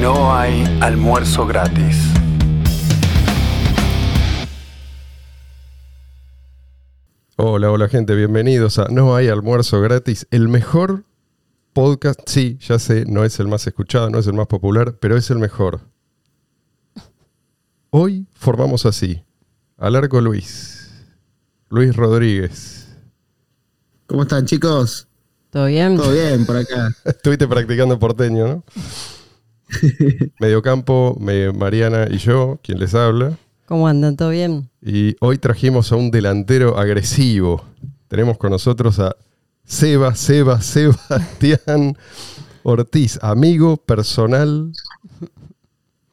No hay almuerzo gratis. Hola, hola gente, bienvenidos a No hay almuerzo gratis, el mejor podcast, sí, ya sé, no es el más escuchado, no es el más popular, pero es el mejor. Hoy formamos así, Alarco Luis, Luis Rodríguez. ¿Cómo están chicos? ¿Todo bien? Todo bien por acá. Estuviste practicando porteño, ¿no? Mediocampo, me- Mariana y yo, quien les habla. ¿Cómo andan? ¿Todo bien? Y hoy trajimos a un delantero agresivo. Tenemos con nosotros a Seba, Seba, Sebastián Ortiz, amigo personal,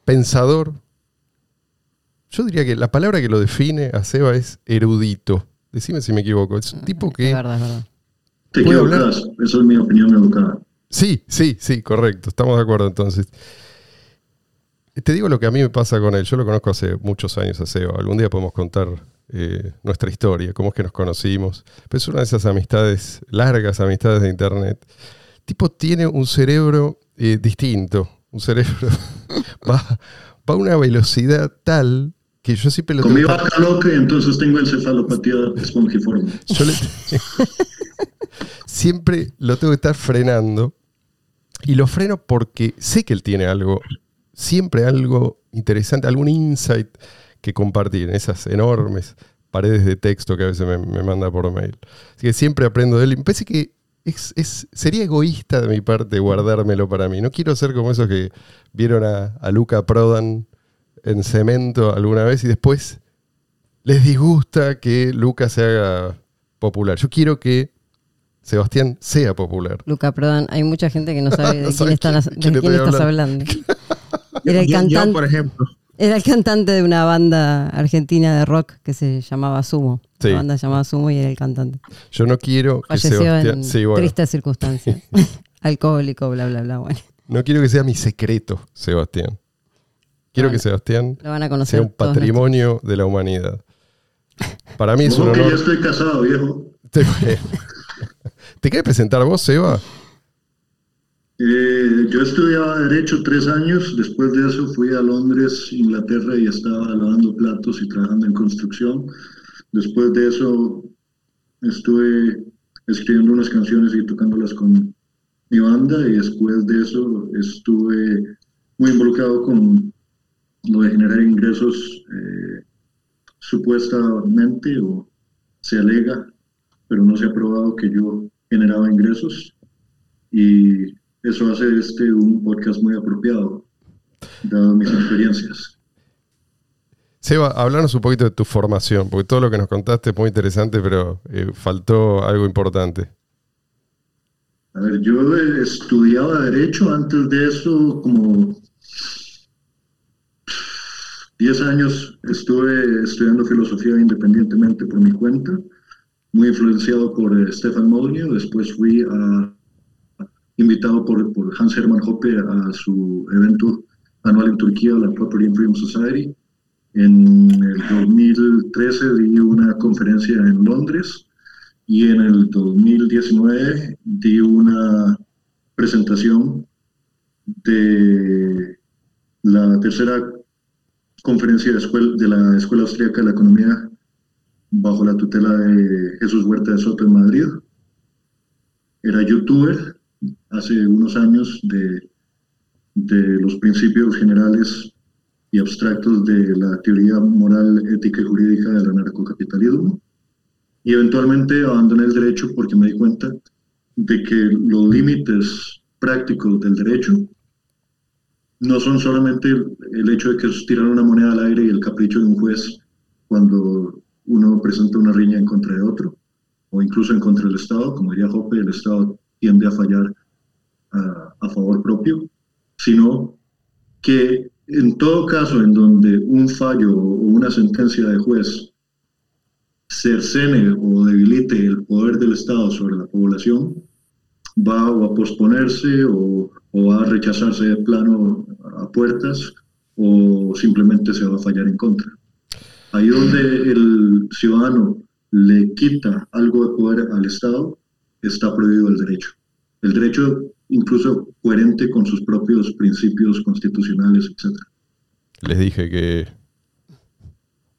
pensador. Yo diría que la palabra que lo define a Seba es erudito. Decime si me equivoco. Es un tipo Es que... verdad, es verdad. Te equivocas, eso es mi opinión educada. Sí, sí, sí, correcto. Estamos de acuerdo entonces. Te digo lo que a mí me pasa con él. Yo lo conozco hace muchos años a Seba. Algún día podemos contar eh, nuestra historia, cómo es que nos conocimos. Pero es una de esas amistades, largas amistades de internet. El tipo tiene un cerebro eh, distinto. Un cerebro va, va a una velocidad tal que yo siempre lo Comí tengo- vaca loca y entonces tengo encefalopatía espongiforme. yo le- siempre lo tengo que estar frenando. Y lo freno porque sé que él tiene algo, siempre algo interesante, algún insight que compartir en esas enormes paredes de texto que a veces me, me manda por mail. Así que siempre aprendo de él. Me parece que es- sería egoísta de mi parte guardármelo para mí. No quiero ser como esos que vieron a, a Luca Prodan en cemento alguna vez y después les disgusta que Luca se haga popular. Yo quiero que Sebastián sea popular. Luca Prodan, hay mucha gente que no sabe de No quién, están, quién- de quién quién estoy estás hablando. Era el, Yo- yo, cantante, por ejemplo. era el cantante de una banda argentina de rock que se llamaba Sumo. Sí. La banda se llamaba Sumo y era el cantante. Yo no quiero que Falleció Sebastián. en Sí, bueno. tristes circunstancias. Alcohólico, bla, bla, bla. Bueno, No quiero que sea mi secreto, Sebastián. Quiero Bueno, que Sebastián lo van a conocer. sea un patrimonio de la humanidad. Para mí es un Como que ya honor. estoy casado, viejo. Te, ¿Te querés presentar vos, Seba? Eh, yo estudiaba Derecho tres años, después de eso fui a Londres, Inglaterra y estaba lavando platos y trabajando en construcción. Después de eso estuve escribiendo unas canciones y tocándolas con mi banda y después de eso estuve muy involucrado con lo de generar ingresos eh, supuestamente o se alega, pero no se ha probado que yo generaba ingresos y eso hace este un podcast muy apropiado, dado mis experiencias. Seba, hablanos un poquito de tu formación, porque todo lo que nos contaste es muy interesante, pero eh, faltó algo importante. A ver, yo estudiaba Derecho, antes de eso, como 10 años estuve estudiando filosofía independientemente por mi cuenta, muy influenciado por eh, Stefan Molyneux, después fui invitado por, por Hans Hermann Hoppe a su evento anual en Turquía, la Property and Freedom Society. En el 2013 di una conferencia en Londres y en el 2019 di una presentación de la tercera conferencia de, escuela, de la Escuela Austríaca de la Economía bajo la tutela de Jesús Huerta de Soto en Madrid. Era youtuber hace unos años de, de los principios generales y abstractos de la teoría moral, ética y jurídica del anarcocapitalismo. Y eventualmente abandoné el derecho porque me di cuenta de que los límites prácticos del derecho no son solamente el, hecho de que es tirar una moneda al aire y el capricho de un juez cuando uno presenta una riña en contra de otro, o incluso en contra del Estado, como diría Hoppe, el Estado tiende a fallar a, favor propio, sino que en todo caso en donde un fallo o una sentencia de juez cercene o debilite el poder del Estado sobre la población, va a posponerse o, o va a rechazarse de plano a puertas o simplemente se va a fallar en contra. Ahí donde el ciudadano le quita algo de poder al Estado, está prohibido el derecho. El derecho incluso coherente con sus propios principios constitucionales, etc. Les dije que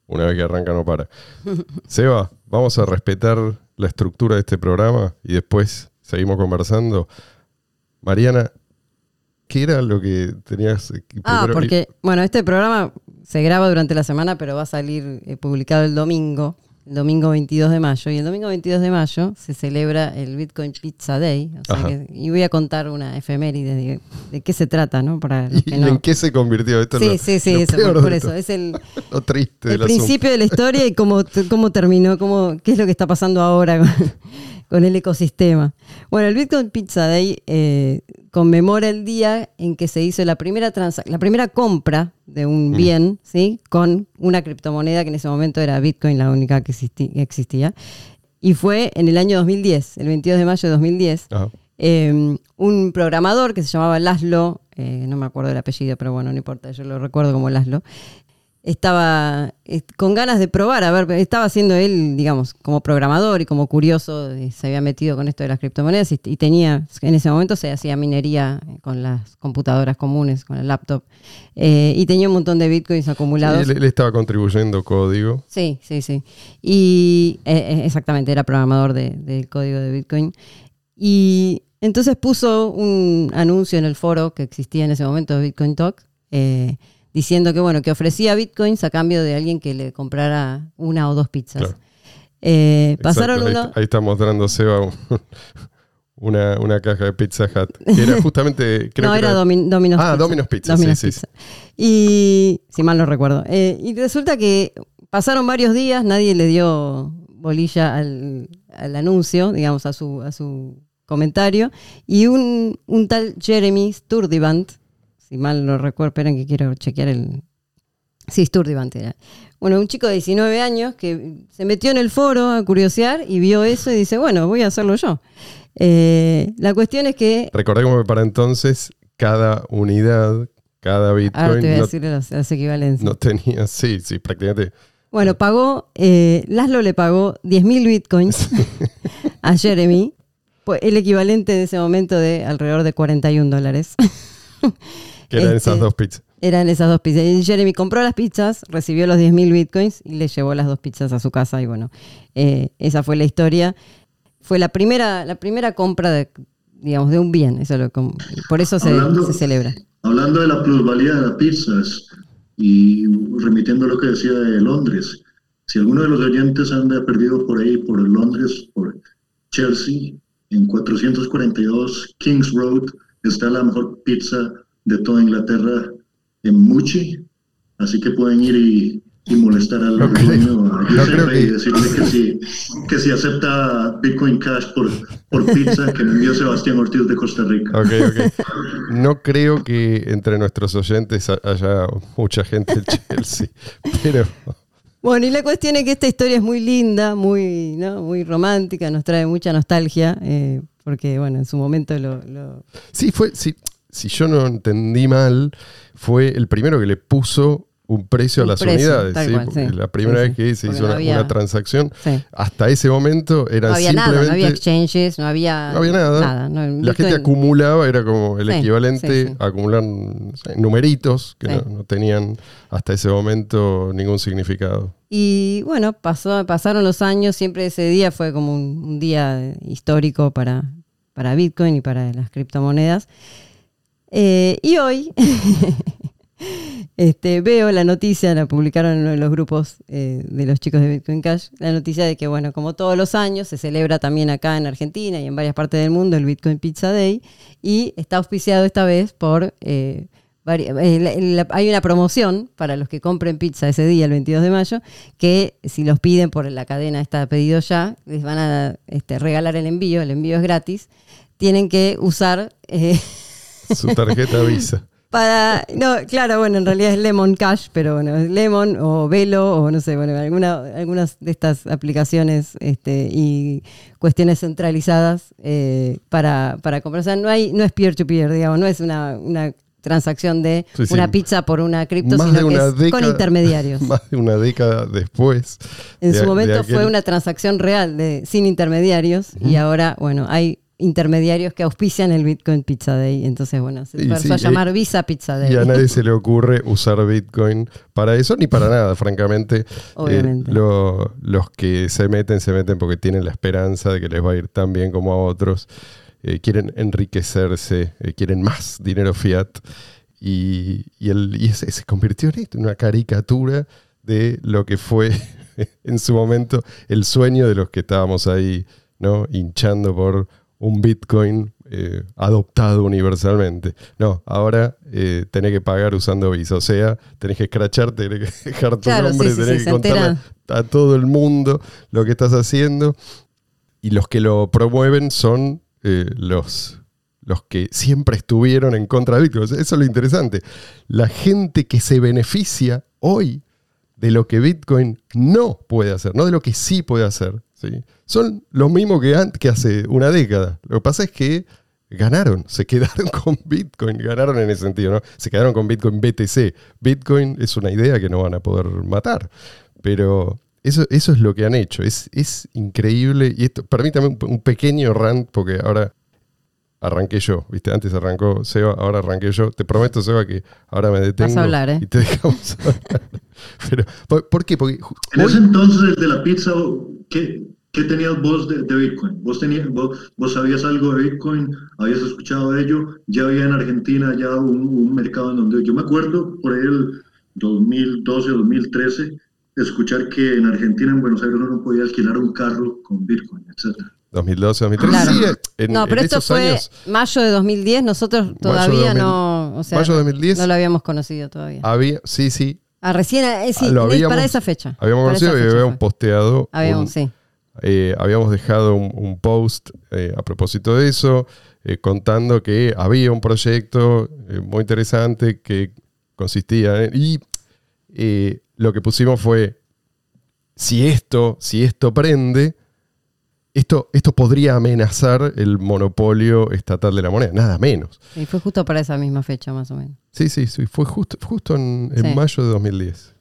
una vez que arranca no para. Seba, vamos a respetar la estructura de este programa y después seguimos conversando. Mariana, ¿qué era lo que tenías? que Ah, primero- porque, bueno, este programa se graba durante la semana, pero va a salir eh, publicado el domingo, el domingo 22 de mayo. Y el domingo 22 de mayo se celebra el Bitcoin Pizza Day. o sea que- y voy a contar una efeméride de, de qué se trata, ¿no? Para los ¿Y que no. en qué se convirtió esto? es Sí, lo- sí, sí, eso, por, por eso. Es el, Lo triste el asunto. principio de la historia y cómo, cómo terminó, cómo, qué es lo que está pasando ahora con, el ecosistema. Bueno, el Bitcoin Pizza Day eh, conmemora el día en que se hizo la primera transa- la primera compra de un bien, ¿sí? Con una criptomoneda que en ese momento era Bitcoin, la única que existía. Y fue en el año 2010, el 22 de mayo de 2010. Ajá. Eh, un programador que se llamaba Laszlo, eh, no me acuerdo del apellido, pero bueno, no importa, yo lo recuerdo como Laszlo, estaba eh, con ganas de probar, a ver, estaba haciendo él, digamos, como programador y como curioso, se había metido con esto de las criptomonedas y, y tenía, en ese momento se hacía minería eh, con las computadoras comunes, con el laptop, eh, y tenía un montón de bitcoins acumulados. Sí, él, él estaba contribuyendo código. Sí, sí, sí. Y eh, eh, exactamente, era programador de- del código de Bitcoin. Y entonces puso un anuncio en el foro que existía en ese momento de Bitcoin Talk, eh, diciendo que bueno, que ofrecía bitcoins a cambio de alguien que le comprara una o dos pizzas. Claro. Eh, Exacto, pasaron ahí, está, ahí está mostrando Seba un- una, una caja de Pizza Hut. Que era justamente. Creo no, que era Domin- Domino's Ah, Pizza. Domino's Pizza, Domino's sí, sí, Pizza. Y, si mal no recuerdo. Eh, y resulta que pasaron varios días, nadie le dio bolilla al, al anuncio, digamos, a su, a su comentario. Y un, un tal Jeremy Sturdivant, si mal no recuerdo, esperen que quiero chequear el... Sí, era. Bueno, un chico de 19 años que se metió en el foro a curiosear y vio eso y dice, bueno, voy a hacerlo yo. Eh, la cuestión es que Recordemos que para entonces cada unidad, cada Ahora te voy Bitcoin a no, decir las, las equivalencias. no tenía. Sí, sí, prácticamente. Bueno, pagó, eh, Laszlo le pagó 10.000 bitcoins a Jeremy, pues el equivalente de ese momento de alrededor de 41 dólares. Que eran Este, esas dos pizzas. Eran esas dos pizzas. Y Jeremy compró las pizzas, recibió los 10.000 bitcoins y le llevó las dos pizzas a su casa. Y bueno, eh, esa fue la historia. Fue la primera, la primera compra de, digamos, de un bien. Eso lo por eso se, Hablando- se celebra. Hablando de la plusvalía de las pizzas y remitiendo a lo que decía de Londres, si alguno de los oyentes anda perdido por ahí, por Londres, por Chelsea, en 442 Kings Road está la mejor pizza de toda Inglaterra en Muchi, así que pueden ir y, y molestar al No dueño, a no Giuseppe, creo que- y decirle que si, que si acepta Bitcoin Cash por, por pizza, que me envió Sebastián Ortiz de Costa Rica. Ok, ok. No creo que entre nuestros oyentes ha- haya mucha gente del Chelsea. Pero Bueno, y la cuestión es que esta historia es muy linda, muy, ¿no? muy romántica, nos trae mucha nostalgia, eh, porque bueno, en su momento lo, lo- sí, fue. Si, si yo no entendí mal, fue el primero que le puso un precio Un a las precio, unidades. tal ¿sí? cual, Porque sí. La primera Sí, vez que se Porque hizo no una, había- una transacción, hasta ese momento era no había simplemente. nada, no había exchanges, no había, no había nada. no, La gente acumulaba, era como el equivalente a acumular numeritos que no tenían hasta ese momento ningún significado. Y bueno, pasó, pasaron los años, siempre ese día fue como un, un día histórico para, para Bitcoin y para las criptomonedas. Eh, y hoy este, veo la noticia, la publicaron en uno de los grupos eh, de los chicos de Bitcoin Cash, la noticia de que, bueno, como todos los años, se celebra también acá en Argentina y en varias partes del mundo el Bitcoin Pizza Day y está auspiciado esta vez por... eh, hay una promoción para los que compren pizza ese día, el 22 de mayo, que si los piden por la cadena está pedido ya, les van a este, regalar el envío, el envío es gratis. Tienen que usar Su tarjeta Visa. para. No, claro, bueno, en realidad es Lemon Cash, pero bueno, es Lemon o Velo o no sé, bueno, alguna, algunas de estas aplicaciones este, y cuestiones centralizadas eh, para, para comprar. O sea, no, hay, no es peer-to-peer, digamos, no es una, una transacción de Sí, sí. una pizza por una cripto, Más sino que con intermediarios. Más de una década después. En de- su momento aquel- fue una transacción real, de, sin intermediarios, y ahora, bueno, hay intermediarios que auspician el Bitcoin Pizza Day. Entonces, bueno, se Y empezó a sí, llamar eh, Visa Pizza Day. Y a nadie se le ocurre usar Bitcoin para eso, ni para nada, francamente. Eh, Obviamente. lo- los que se meten, se meten porque tienen la esperanza de que les va a ir tan bien como a otros. Eh, quieren enriquecerse, eh, quieren más dinero fiat. Y, y el, y ese- se convirtió en esto, en una caricatura de lo que fue en su momento el sueño de los que estábamos ahí, ¿no? Hinchando por un Bitcoin eh, adoptado universalmente. No, ahora eh, tenés que pagar usando Visa. O sea, tenés que escracharte, tenés que dejar tu Claro, nombre, sí, sí, tenés sí, que contarle a todo el mundo lo que estás haciendo. Y los que lo promueven son eh, los, los que siempre estuvieron en contra de Bitcoin. Eso es lo interesante. La gente que se beneficia hoy de lo que Bitcoin no puede hacer, no de lo que sí puede hacer. Son los mismos que hace una década. Lo que pasa es que ganaron, se quedaron con Bitcoin, ganaron en ese sentido, ¿no? Se quedaron con Bitcoin BTC. Bitcoin es una idea que no van a poder matar, pero eso, eso es lo que han hecho. Es, es increíble. Y esto, permítame un, un pequeño rant, porque ahora arranqué yo, ¿viste? Antes arrancó Seba, ahora arranqué yo. Te prometo, Seba, que ahora me detengo a hablar, ¿eh? y te dejamos hablar. Pero, ¿por, por qué? Porque En ese entonces, el de la pizza, ¿qué, qué tenías vos de, de Bitcoin? ¿Vos, tenías, vos, vos sabías algo de Bitcoin? ¿Habías escuchado de ello? ¿Ya había en Argentina ya un, un mercado en donde yo me acuerdo por ahí el 2012 o 2013 escuchar que en Argentina, en Buenos Aires, uno no podía alquilar un carro con Bitcoin, etcétera. 2012, 2013. Claro. Sí, en, no, pero en esto esos fue años, mayo de 2010. Nosotros todavía 2000, no. O sea, mayo de 2010, no lo habíamos conocido todavía. había, sí, sí, Ah, recién, eh, sí, Ah, lo es habíamos- para esa fecha. habíamos conocido y habíamos fue. posteado. Habíamos, un- sí. eh, habíamos dejado un, un post eh, a propósito de eso, contando que había un proyecto muy interesante que consistía en. Y lo que pusimos fue: si esto, si esto prende, esto, esto podría amenazar el monopolio estatal de la moneda, nada menos. Y fue justo para esa misma fecha, más o menos. Sí, sí, sí, fue justo, justo en, en Sí. mayo de 2010.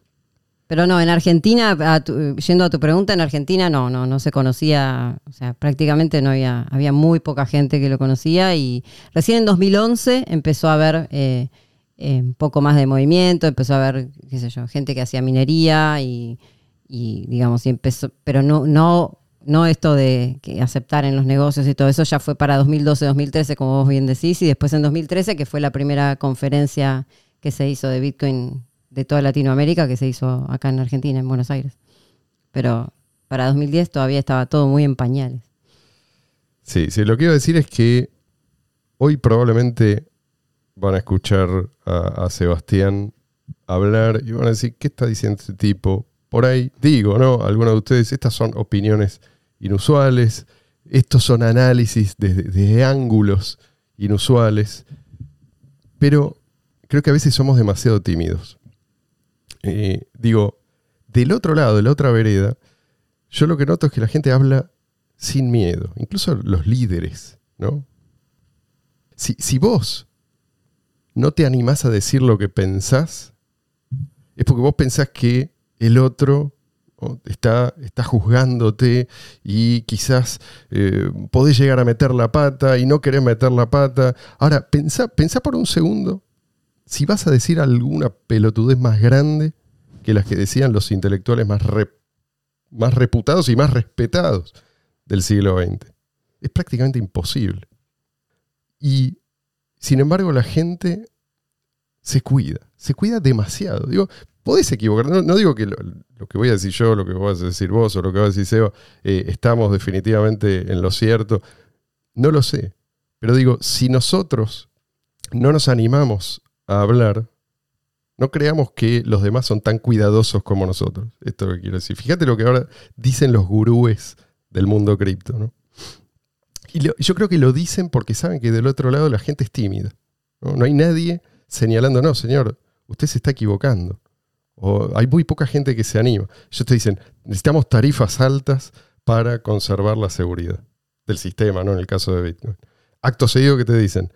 Pero no, en Argentina, a tu- yendo a tu pregunta, en Argentina no, no, no se conocía, o sea, prácticamente no había, había muy poca gente que lo conocía y recién en 2011 empezó a haber eh, eh, un poco más de movimiento, empezó a haber, qué sé yo, gente que hacía minería y, y, digamos, y empezó, pero no, no, no esto de que aceptar en los negocios y todo eso ya fue para 2012-2013, como vos bien decís, y después en 2013, que fue la primera conferencia que se hizo de Bitcoin de toda Latinoamérica, que se hizo acá en Argentina, en Buenos Aires. Pero para 2010 todavía estaba todo muy en pañales. Sí, sí, lo que iba a decir es que hoy probablemente van a escuchar a, a Sebastián hablar y van a decir, ¿qué está diciendo este tipo? Por ahí, digo, ¿no? Algunos de ustedes, estas son opiniones inusuales, estos son análisis desde, ángulos inusuales, pero creo que a veces somos demasiado tímidos. Eh, digo, del otro lado, de la otra vereda, yo lo que noto es que la gente habla sin miedo, incluso los líderes, ¿no? Si, si vos no te animás a decir lo que pensás, es porque vos pensás que el otro está, está juzgándote y quizás eh, podés llegar a meter la pata y no querés meter la pata. Ahora, pensá, pensá por un segundo si vas a decir alguna pelotudez más grande que las que decían los intelectuales más, más reputados y más respetados del siglo XX. Es prácticamente imposible. Y, sin embargo, la gente se cuida, se cuida demasiado. Digo, podés equivocar, no, digo que lo, que voy a decir yo, lo que vas a decir vos o lo que vas a decir Seba, eh, estamos definitivamente en lo cierto. No lo sé. Pero digo, si nosotros no nos animamos a hablar, no creamos que los demás son tan cuidadosos como nosotros. Esto es lo que quiero decir. Fíjate lo que ahora dicen los gurúes del mundo cripto, ¿no? Y yo creo que lo dicen porque saben que del otro lado la gente es tímida. No hay nadie señalando, no, señor, usted se está equivocando. Hay muy poca gente que se anima. Ellos te dicen, necesitamos tarifas altas para conservar la seguridad del sistema, ¿no? En el caso de Bitcoin. Acto seguido que te dicen,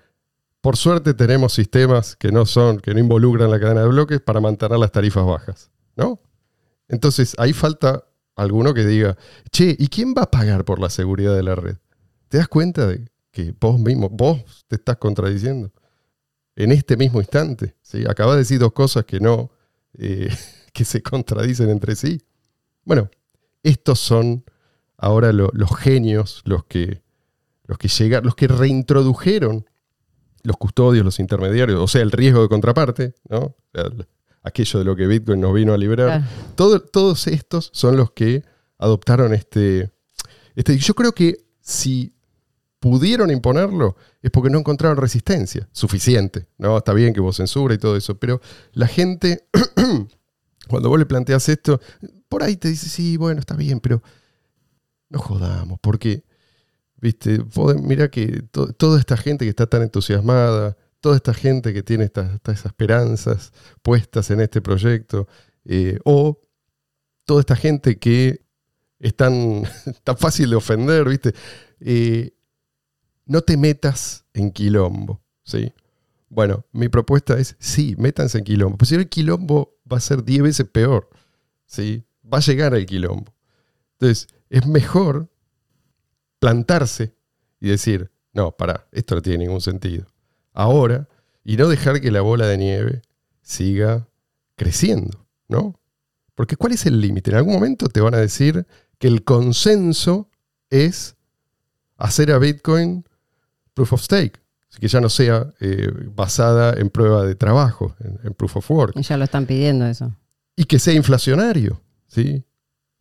por suerte tenemos sistemas que no son, que no involucran la cadena de bloques para mantener las tarifas bajas, ¿no? Entonces ahí falta alguno que diga, che, ¿y quién va a pagar por la seguridad de la red? ¿Te das cuenta de que vos mismo, vos te estás contradiciendo en este mismo instante. ¿sí? Acabas de decir dos cosas que no, eh, que se contradicen entre sí. Bueno, estos son ahora lo- los genios, los que, los que llegaron, los que reintrodujeron los custodios, los intermediarios, o sea, el riesgo de contraparte, ¿no? Aquello de lo que Bitcoin nos vino a liberar. Claro. Todo- todos estos son los que adoptaron este, este. Yo creo que si pudieron imponerlo es porque no encontraron resistencia suficiente. No, está bien que vos censura y todo eso, pero la gente, cuando vos le planteas esto, por ahí te dice, sí, bueno, está bien, pero no jodamos, porque, viste, mira que to- toda esta gente que está tan entusiasmada, toda esta gente que tiene estas, estas esperanzas puestas en este proyecto, eh, o toda esta gente que es tan, tan fácil de ofender, ¿viste? Eh, no te metas en quilombo, ¿sí? Bueno, mi propuesta es, sí, métanse en quilombo. Pues si el quilombo va a ser 10 veces peor, ¿sí? Va a llegar al quilombo. Entonces, es mejor plantarse y decir, no, pará, esto no tiene ningún sentido. Ahora, y no dejar que la bola de nieve siga creciendo, ¿no? Porque ¿cuál es el límite? En algún momento te van a decir que el consenso es hacer a Bitcoin proof of stake, así que ya no sea eh, basada en prueba de trabajo, en, en proof of work, Y ya lo están pidiendo eso. y que sea inflacionario, ¿sí?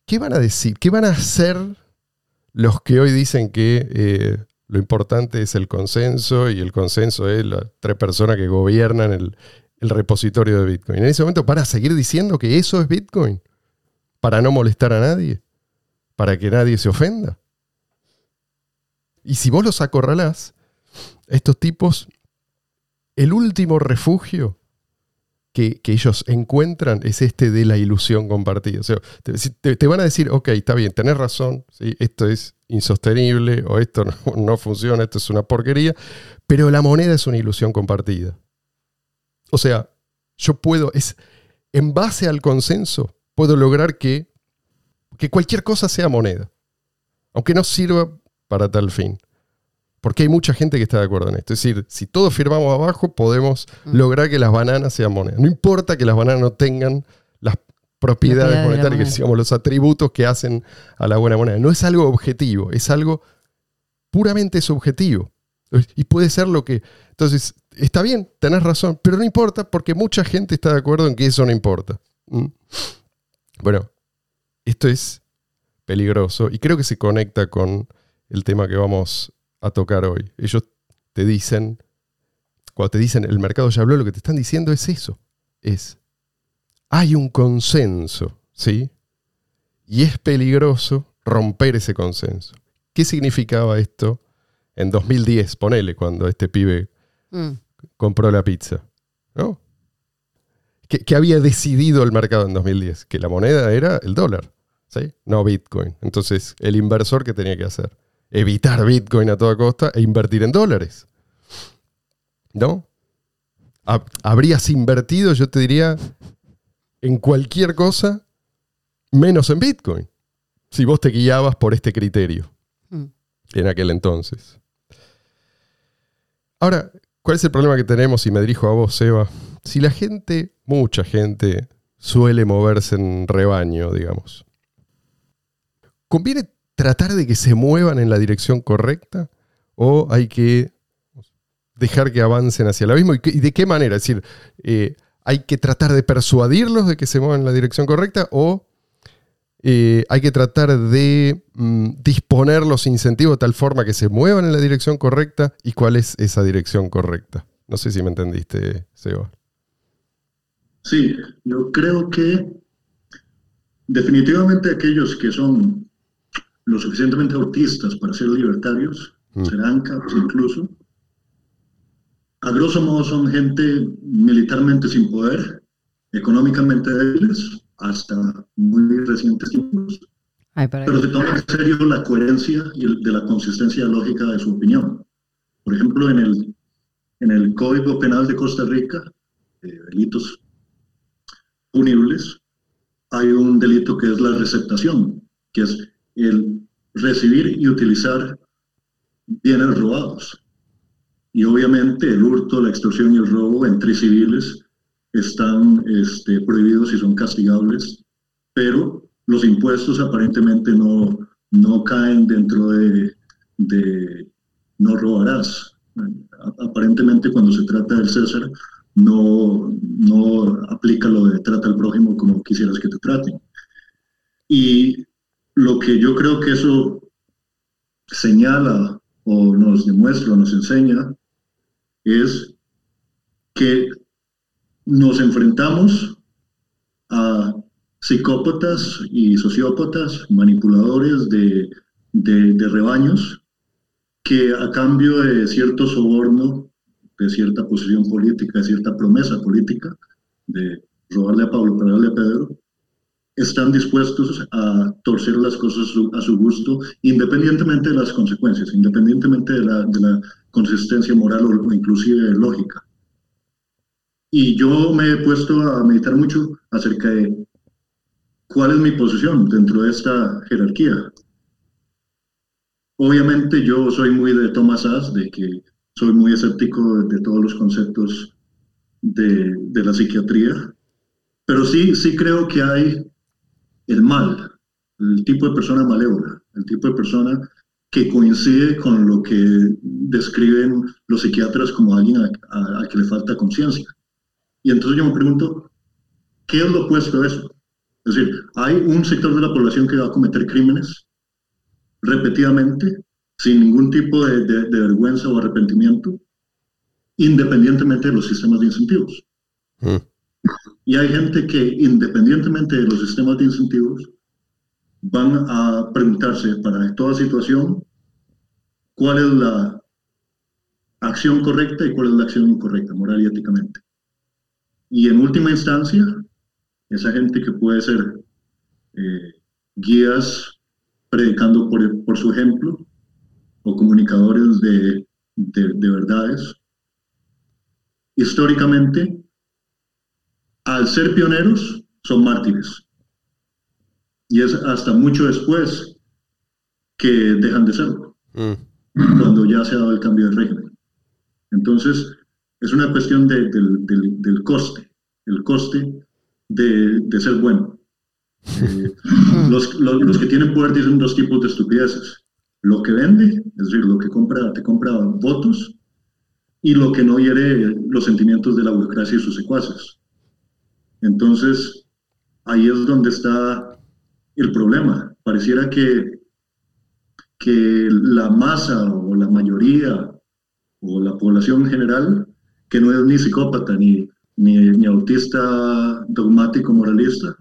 ¿Qué van a decir? ¿Qué van a hacer los que hoy dicen que eh, lo importante es el consenso y el consenso es las tres personas que gobiernan el, el repositorio de Bitcoin? En ese momento van a seguir diciendo que eso es Bitcoin para no molestar a nadie, para que nadie se ofenda. Y si vos los acorralás, estos tipos, el último refugio que, que ellos encuentran es este de la ilusión compartida. Te, van a decir, ok, está bien, tenés razón, esto es insostenible o esto no, no funciona, esto es una porquería, pero la moneda es una ilusión compartida. O sea, yo puedo, es en base al consenso, puedo lograr que, que cualquier cosa sea moneda, aunque no sirva para tal fin. Porque hay mucha gente que está de acuerdo en esto. Es decir, si todos firmamos abajo, podemos Mm. lograr que las bananas sean monedas. No importa que las bananas no tengan las propiedades la monetarias, que digamos, los atributos que hacen a la buena moneda. No es algo objetivo, es algo puramente subjetivo. Y puede ser lo que. Entonces, está bien, tenés razón, pero no importa porque mucha gente está de acuerdo en que eso no importa. ¿Mm? Bueno, esto es peligroso y creo que se conecta con el tema que vamos a tocar hoy. Ellos te dicen, cuando te dicen el mercado ya habló, lo que te están diciendo es eso. Es, hay un consenso, ¿sí? Y es peligroso romper ese consenso. ¿Qué significaba esto en 2010? Ponele, cuando este pibe Mm. compró la pizza. ¿No? ¿Qué, qué había decidido el mercado en 2010? Que la moneda era el dólar, ¿sí? No Bitcoin. Entonces, el inversor, ¿qué tenía que hacer? Evitar Bitcoin a toda costa e invertir en dólares. ¿No? Hab- Habrías invertido, yo te diría, en cualquier cosa menos en Bitcoin. Si vos te guiabas por este criterio Mm. en aquel entonces. Ahora, ¿cuál es el problema que tenemos? Y me dirijo a vos, Seba. Si la gente, mucha gente, suele moverse en rebaño, digamos, ¿conviene tratar de que se muevan en la dirección correcta o hay que dejar que avancen hacia el abismo? ¿Y, de qué manera? Es decir, eh, ¿hay que tratar de persuadirlos de que se muevan en la dirección correcta o eh, hay que tratar de mm, disponer los incentivos de tal forma que se muevan en la dirección correcta y cuál es esa dirección correcta. No sé si me entendiste, Seba. Sí, yo creo que definitivamente aquellos que son lo suficientemente autistas para ser libertarios, Mm. ser ANCAPs incluso, a grosso modo son gente militarmente sin poder, económicamente débiles, hasta muy recientes tiempos, Ay, para pero se toma en serio la coherencia y el- de la consistencia lógica de su opinión. Por ejemplo, en el, en el Código Penal de Costa Rica, eh, delitos punibles, hay un delito que es la receptación, que es el recibir y utilizar bienes robados. Y obviamente el hurto, la extorsión y el robo entre civiles están este, prohibidos y son castigables, pero los impuestos aparentemente no, no caen dentro de, no robarás. Aparentemente cuando se trata del César, no, no aplica lo de trata al prójimo como quisieras que te traten. Y lo que yo creo que eso señala o nos demuestra o nos enseña es que nos enfrentamos a psicópatas y sociópatas, manipuladores de, de, rebaños, que a cambio de cierto soborno, de cierta posición política, de cierta promesa política, de robarle a Pablo para darle a Pedro, están dispuestos a torcer las cosas a su gusto, independientemente de las consecuencias, independientemente de la, de la consistencia moral o inclusive lógica. Y yo me he puesto a meditar mucho acerca de cuál es mi posición dentro de esta jerarquía. Obviamente yo soy muy de Thomas Sass, de que soy muy escéptico de todos los conceptos de, de la psiquiatría, pero sí, sí creo que hay el mal, el tipo de persona malévola, el tipo de persona que coincide con lo que describen los psiquiatras como alguien a, que le falta conciencia. Y entonces yo me pregunto, ¿qué es lo opuesto a eso? Es decir, hay un sector de la población que va a cometer crímenes repetidamente, sin ningún tipo de, vergüenza o arrepentimiento, independientemente de los sistemas de incentivos. Mm. Y hay gente que, independientemente de los sistemas de incentivos, van a preguntarse para toda situación cuál es la acción correcta y cuál es la acción incorrecta, moral y éticamente. Y en última instancia, esa gente que puede ser eh, guías predicando por, por, su ejemplo o comunicadores de, de, de verdades, históricamente, al ser pioneros, son mártires. Y es hasta mucho después que dejan de serlo, mm. cuando ya se ha dado el cambio de régimen. Entonces, es una cuestión de, del, del, coste, el coste de, de ser bueno. Eh, los, los, los, que tienen poder dicen dos tipos de estupideces. Lo que vende, es decir, lo que compra, te compra votos, y lo que no hiere los sentimientos de la burocracia y sus secuaces. Entonces, ahí es donde está el problema. Pareciera que, que la masa o la mayoría o la población en general, que no es ni psicópata ni, ni, autista dogmático moralista,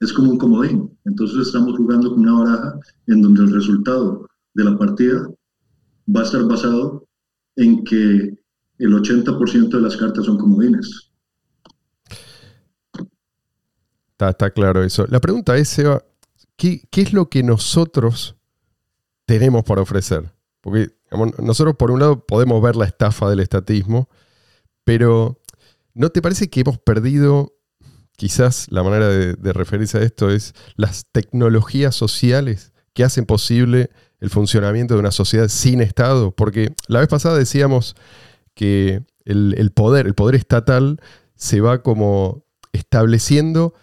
es como un comodín. Entonces estamos jugando con una baraja en donde el resultado de la partida va a estar basado en que el 80% de las cartas son comodines. Está, claro eso. La pregunta es, Seba, ¿qué, es lo que nosotros tenemos para ofrecer? Porque nosotros por un lado podemos ver la estafa del estatismo, pero ¿no te parece que hemos perdido, quizás la manera de, referirse a esto es las tecnologías sociales que hacen posible el funcionamiento de una sociedad sin Estado? Porque la vez pasada decíamos que el poder, el poder estatal, se va como estableciendo,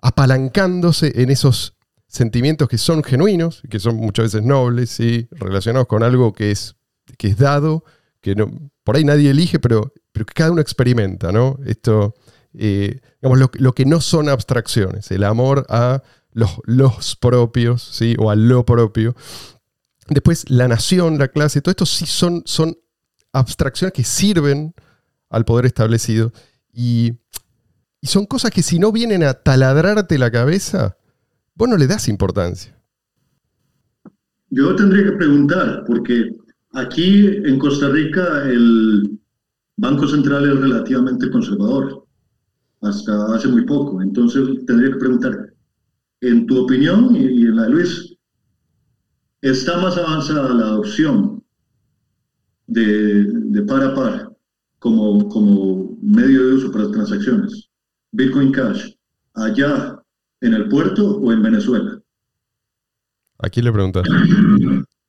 apalancándose en esos sentimientos que son genuinos, que son muchas veces nobles, y relacionados con algo que es, que es dado, que no, por ahí nadie elige, pero, pero que cada uno experimenta, ¿no? Esto, eh, digamos, lo, que no son abstracciones, el amor a los, los propios, ¿sí? O a lo propio. Después, la nación, la clase, todo esto sí son, son abstracciones que sirven al poder establecido y, y son cosas que si no vienen a taladrarte la cabeza, vos no le das importancia. Yo tendría que preguntar, porque aquí en Costa Rica el Banco Central es relativamente conservador, hasta hace muy poco. Entonces tendría que preguntar, en tu opinión y en la de Luis, ¿está más avanzada la adopción de, de par a par como, como medio de uso para transacciones? Bitcoin Cash, allá en el puerto o en Venezuela? ¿A quién le preguntas?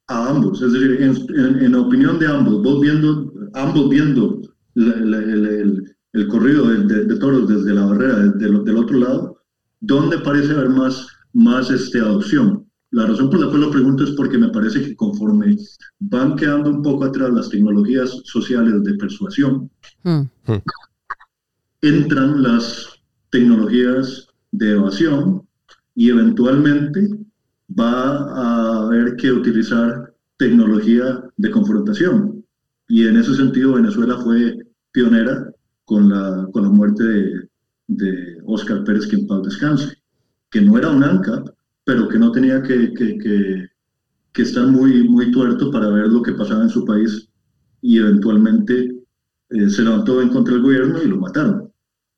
a ambos, es decir, en, en, opinión de ambos, vos viendo, ambos viendo el, el, el, corrido de, de, toros desde la barrera, del otro lado, ¿dónde parece haber más, más este, adopción? La razón por la cual lo pregunto es porque me parece que conforme van quedando un poco atrás las tecnologías sociales de persuasión, hmm. Entran las tecnologías de evasión y eventualmente va a haber que utilizar tecnología de confrontación. Y en ese sentido Venezuela fue pionera con la, con la muerte de, de Oscar Pérez, que en paz descanse, que no era un ANCAP, pero que no tenía que, que, que, estar muy, muy tuerto para ver lo que pasaba en su país y eventualmente eh, se levantó en contra del gobierno y lo mataron.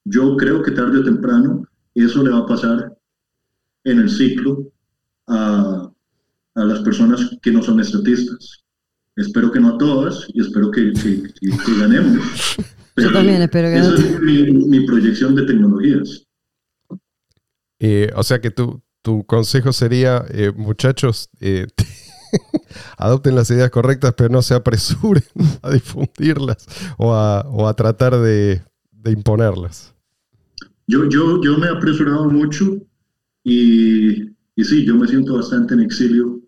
Yo creo que tarde o temprano eso le va a pasar en el ciclo a, a las personas que no son estatistas. Espero que no a todas y espero que, que, ganemos. Yo también espero que Esa es mi, mi, proyección de tecnologías. Eh, o sea que tu, tu consejo sería, eh, muchachos, eh, adopten las ideas correctas, pero no se apresuren a difundirlas o a, o a tratar de, de, imponerlas. Yo, yo, yo me he apresurado mucho y y sí, yo me siento bastante en exilio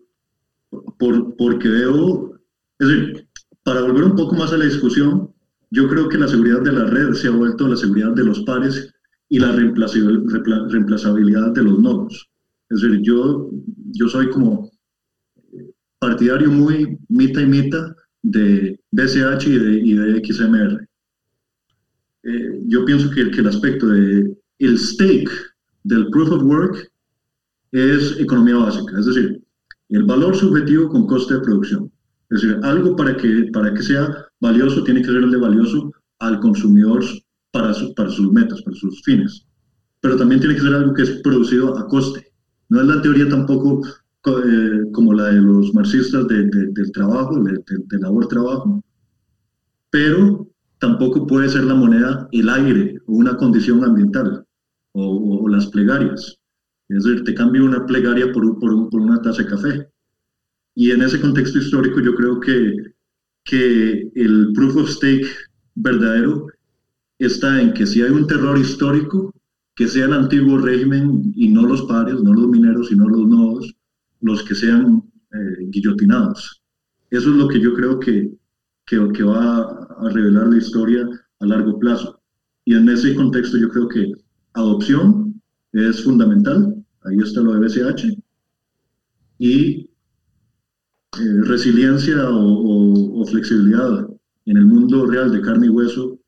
por, porque veo, es decir, para volver un poco más a la discusión, yo creo que la seguridad de la red se ha vuelto la seguridad de los pares y la reemplazabilidad de los nodos. Es decir, yo, yo soy como partidario muy mita y mita de BCH y de, y de XMR. Eh, yo pienso que, que el aspecto de el stake del proof of work es economía básica, es decir, el valor subjetivo con coste de producción. Es decir, algo para que, para que sea valioso tiene que ser de valioso al consumidor para, para sus metas, para sus fines. Pero también tiene que ser algo que es producido a coste. No es la teoría tampoco eh, como la de los marxistas del trabajo, de, labor-trabajo, pero tampoco puede ser la moneda el aire o una condición ambiental o, las plegarias. Es decir, te cambio una plegaria por, por, una taza de café. Y en ese contexto histórico yo creo que, que el proof of stake verdadero está en que si hay un terror histórico, que sea el antiguo régimen y no los pares, no los mineros, sino los nodos, los que sean eh, guillotinados. Eso es lo que yo creo que, que, que va a revelar la historia a largo plazo. Y en ese contexto yo creo que adopción es fundamental, ahí está lo de BCH, y eh, resiliencia o, flexibilidad en el mundo real de carne y hueso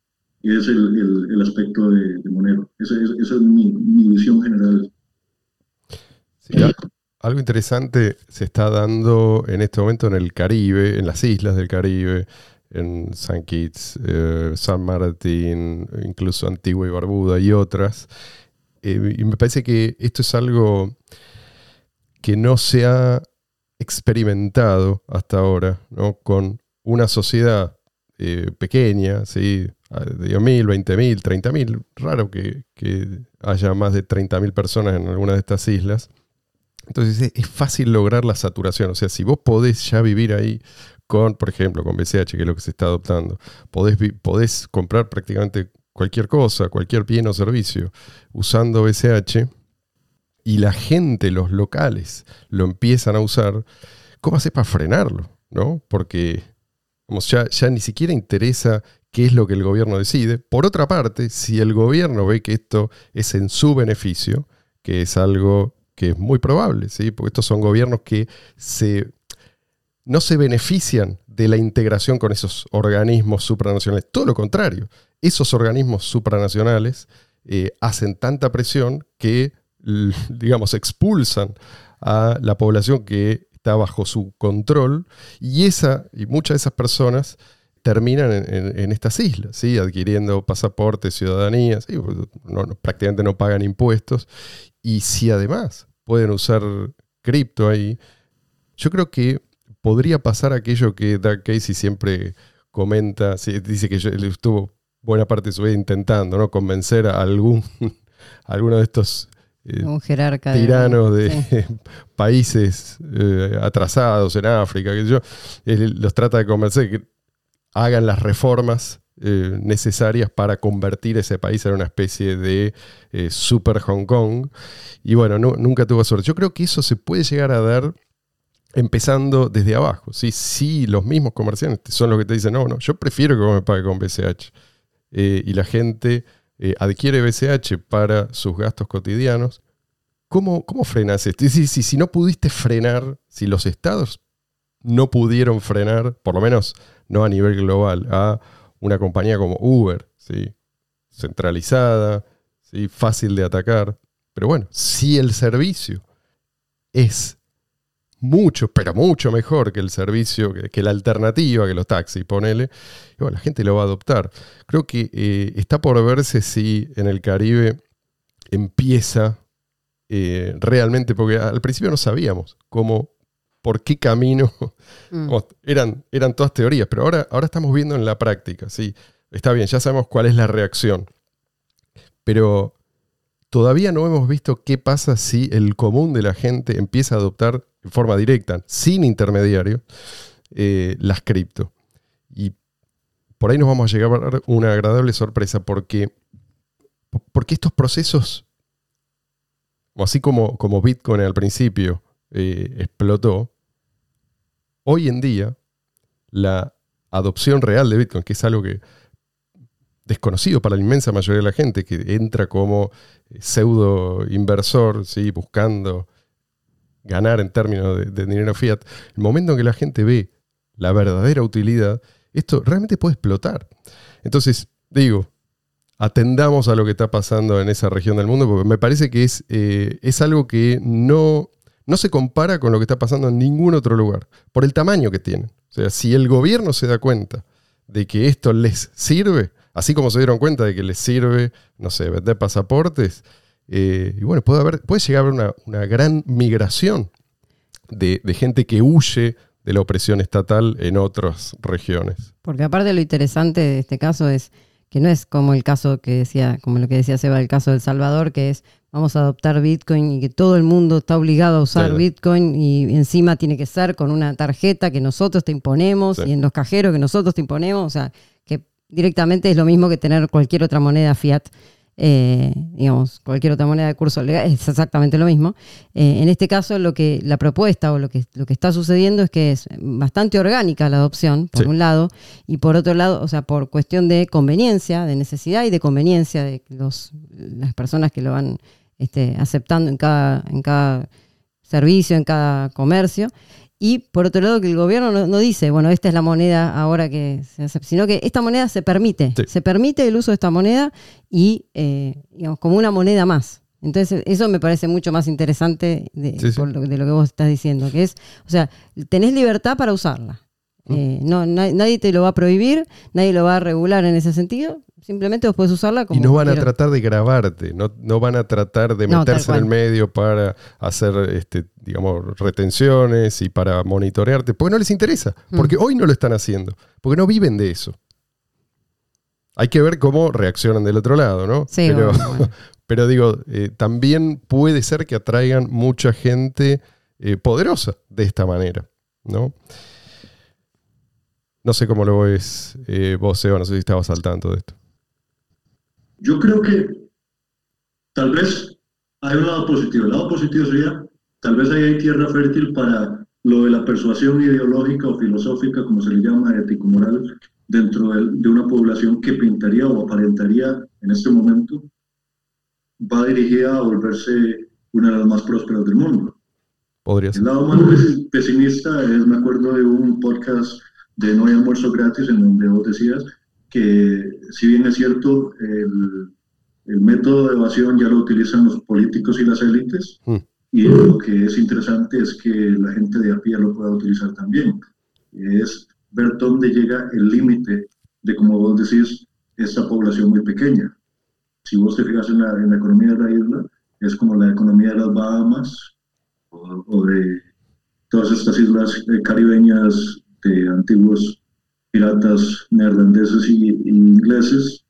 es el, el, aspecto de, Monero. Esa, es mi, visión general. Algo interesante se está dando en este momento en el Caribe, en las islas del Caribe, en San Kitts, eh, San Martín, incluso Antigua y Barbuda y otras, eh, y me parece que esto es algo que no se ha experimentado hasta ahora, ¿no? Con una sociedad eh, pequeña, ¿sí? de 10.000, 20.000, 30.000, raro que, que, haya más de 30.000 personas en alguna de estas islas. Entonces es fácil lograr la saturación, o sea, si vos podés ya vivir ahí con, por ejemplo, con BCH, que es lo que se está adoptando, podés, podés comprar prácticamente cualquier cosa, cualquier bien o servicio usando BCH y la gente, los locales, lo empiezan a usar, ¿cómo haces para frenarlo? ¿No? Porque ya, ya ni siquiera interesa qué es lo que el gobierno decide. Por otra parte, si el gobierno ve que esto es en su beneficio, que es algo que es muy probable, ¿sí? porque estos son gobiernos que se, no se benefician de la integración con esos organismos supranacionales, todo lo contrario, esos organismos supranacionales eh, hacen tanta presión que, digamos, expulsan a la población que está bajo su control y, esa, y muchas de esas personas terminan en, estas islas, ¿sí? adquiriendo pasaportes, ciudadanías, prácticamente no pagan impuestos. Y si además pueden usar cripto ahí, yo creo que podría pasar aquello que Doug Casey siempre comenta, dice que él estuvo buena parte de su vida intentando ¿no? convencer a algún, alguno de estos eh, Un jerarca. de- tiranos de sí. países eh, atrasados en África, que yo, él los trata de convencer que hagan las reformas eh, necesarias para convertir ese país en una especie de eh, super Hong Kong. Y bueno, nu- nunca tuvo suerte. Yo creo que eso se puede llegar a dar empezando desde abajo. Sí, sí, los mismos comerciantes son los que te dicen, no, no, yo prefiero que vos me pague con BCH. Eh, y la gente adquiere BCH para sus gastos cotidianos. ¿Cómo, cómo frenas esto? Es decir, si, si no pudiste frenar, si los estados no pudieron frenar, por lo menos no a nivel global, a una compañía como Uber, ¿sí? centralizada, ¿sí? fácil de atacar. Pero bueno, si el servicio es mucho, pero mucho mejor que el servicio, que, la alternativa, que los taxis, ponele, la gente lo va a adoptar. Creo que eh, está por verse si en el Caribe empieza eh, realmente, porque al principio no sabíamos cómo, por qué camino Mm. Eran, eran todas teorías, pero ahora, ahora estamos viendo en la práctica, sí. Está bien, ya sabemos cuál es la reacción. Pero todavía no hemos visto qué pasa si el común de la gente empieza a adoptar en forma directa, sin intermediario, eh, las cripto. Y por ahí nos vamos a llegar a una agradable sorpresa porque, porque estos procesos, así como, como Bitcoin al principio eh, explotó, hoy en día la adopción real de Bitcoin, que es algo que desconocido para la inmensa mayoría de la gente, que entra como eh, pseudo inversor, ¿sí? buscando ganar en términos de, dinero fiat, el momento en que la gente ve la verdadera utilidad, esto realmente puede explotar. Entonces, digo, atendamos a lo que está pasando en esa región del mundo, porque me parece que es, eh, es algo que no, no se compara con lo que está pasando en ningún otro lugar, por el tamaño que tienen. O sea, si el gobierno se da cuenta de que esto les sirve, así como se dieron cuenta de que les sirve, no sé, vender pasaportes, eh, y bueno, puede, haber, puede llegar a haber una, una gran migración de, de gente que huye de la opresión estatal en otras regiones. Porque aparte lo interesante de este caso es que no es como el caso que decía, como lo que decía Seba, el caso del Salvador, que es vamos a adoptar Bitcoin y que todo el mundo está obligado a usar Sí. Bitcoin y encima tiene que ser con una tarjeta que nosotros te imponemos Sí. y en los cajeros que nosotros te imponemos, o sea, que directamente es lo mismo que tener cualquier otra moneda fiat. eh, digamos, cualquier otra moneda de curso legal, es exactamente lo mismo. Eh, en este caso, lo que la propuesta o lo que, lo que está sucediendo es que es bastante orgánica la adopción, por Sí. un lado, y por otro lado, o sea, por cuestión de conveniencia, de necesidad y de conveniencia de los, las personas que lo van este, aceptando en cada, en cada servicio, en cada comercio. Y por otro lado, que el gobierno no, no dice, bueno, esta es la moneda ahora que se acepta, sino que esta moneda se permite, Sí. se permite el uso de esta moneda y, eh, digamos, como una moneda más. Entonces, eso me parece mucho más interesante de, Sí, sí. por lo- de lo que vos estás diciendo, que es, o sea, tenés libertad para usarla. Mm. Eh, no, na- nadie te lo va a prohibir, nadie lo va a regular en ese sentido, simplemente vos podés usarla como Y no van a tratar de grabarte, no, no van a tratar de No, meterse en el medio para hacer, este, digamos, retenciones y para monitorearte, porque no les interesa, Mm. porque hoy no lo están haciendo, porque no viven de eso. Hay que ver cómo reaccionan del otro lado, ¿no? Sí, pero, bueno, bueno. pero digo, eh, también puede ser que atraigan mucha gente eh, poderosa de esta manera, ¿no? No sé cómo lo ves eh, vos, Seba, no sé si estabas al tanto de esto. Yo creo que tal vez hay un lado positivo. El lado positivo sería, tal vez ahí hay tierra fértil para lo de la persuasión ideológica o filosófica, como se le llama, ético-moral, dentro del- de una población que pintaría o aparentaría en este momento, va dirigida a volverse una de las más prósperas del mundo. Podría ser. El lado más pesi- pesimista es, me acuerdo de un podcast de No hay almuerzo gratis en donde vos decías que si bien es cierto, el, el método de evasión ya lo utilizan los políticos y las élites, Mm. y lo que es interesante es que la gente de a pie lo pueda utilizar también. Es ver dónde llega el límite de, como vos decís, esta población muy pequeña. Si vos te fijas en la, en la economía de la isla, es como la economía de las Bahamas o, o de todas estas islas eh, caribeñas de antiguos piratas neerlandeses y, y ingleses,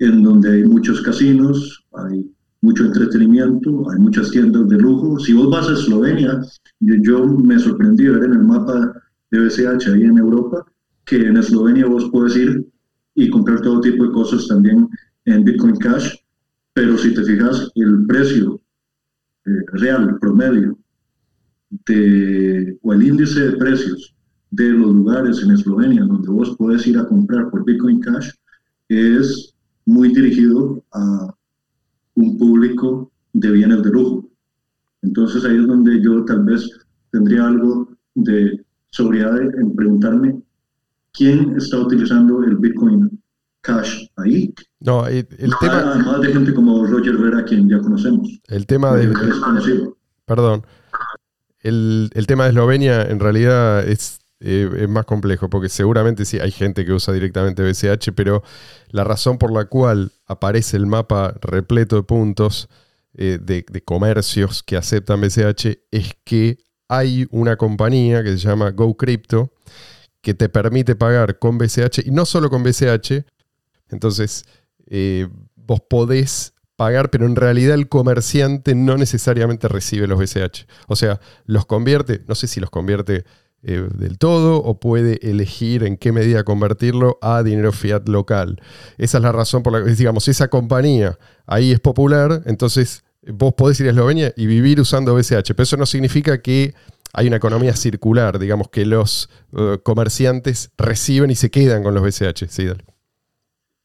en donde hay muchos casinos, hay mucho entretenimiento, hay muchas tiendas de lujo. Si vos vas a Eslovenia, yo, yo me sorprendí ver en el mapa de BCH ahí en Europa que en Eslovenia vos puedes ir y comprar todo tipo de cosas también en Bitcoin Cash, pero si te fijas, el precio eh, real, promedio, de, o el índice de precios de los lugares en Eslovenia donde vos puedes ir a comprar por Bitcoin Cash es muy dirigido a un público de bienes de lujo. Entonces ahí es donde yo tal vez tendría algo de sobriedad en preguntarme quién está utilizando el Bitcoin Cash ahí. No, el, el tema. Además de gente como Roger Vera, quien ya conocemos. El tema de. Perdón. El, el tema de Eslovenia en realidad es, eh, es más complejo, porque seguramente sí hay gente que usa directamente BCH, pero la razón por la cual aparece el mapa repleto de puntos eh, de, comercios que aceptan BCH es que hay una compañía que se llama GoCrypto que te permite pagar con BCH y no solo con BCH. Entonces, eh, vos podés pagar, pero en realidad el comerciante no necesariamente recibe los BCH. O sea, los convierte, no sé si los convierte eh, del todo o puede elegir en qué medida convertirlo a dinero fiat local. Esa es la razón por la que, digamos, esa compañía ahí es popular, entonces vos podés ir a Eslovenia y vivir usando BCH, pero eso no significa que hay una economía circular, digamos que los uh, comerciantes reciben y se quedan con los BCH. Sí, dale.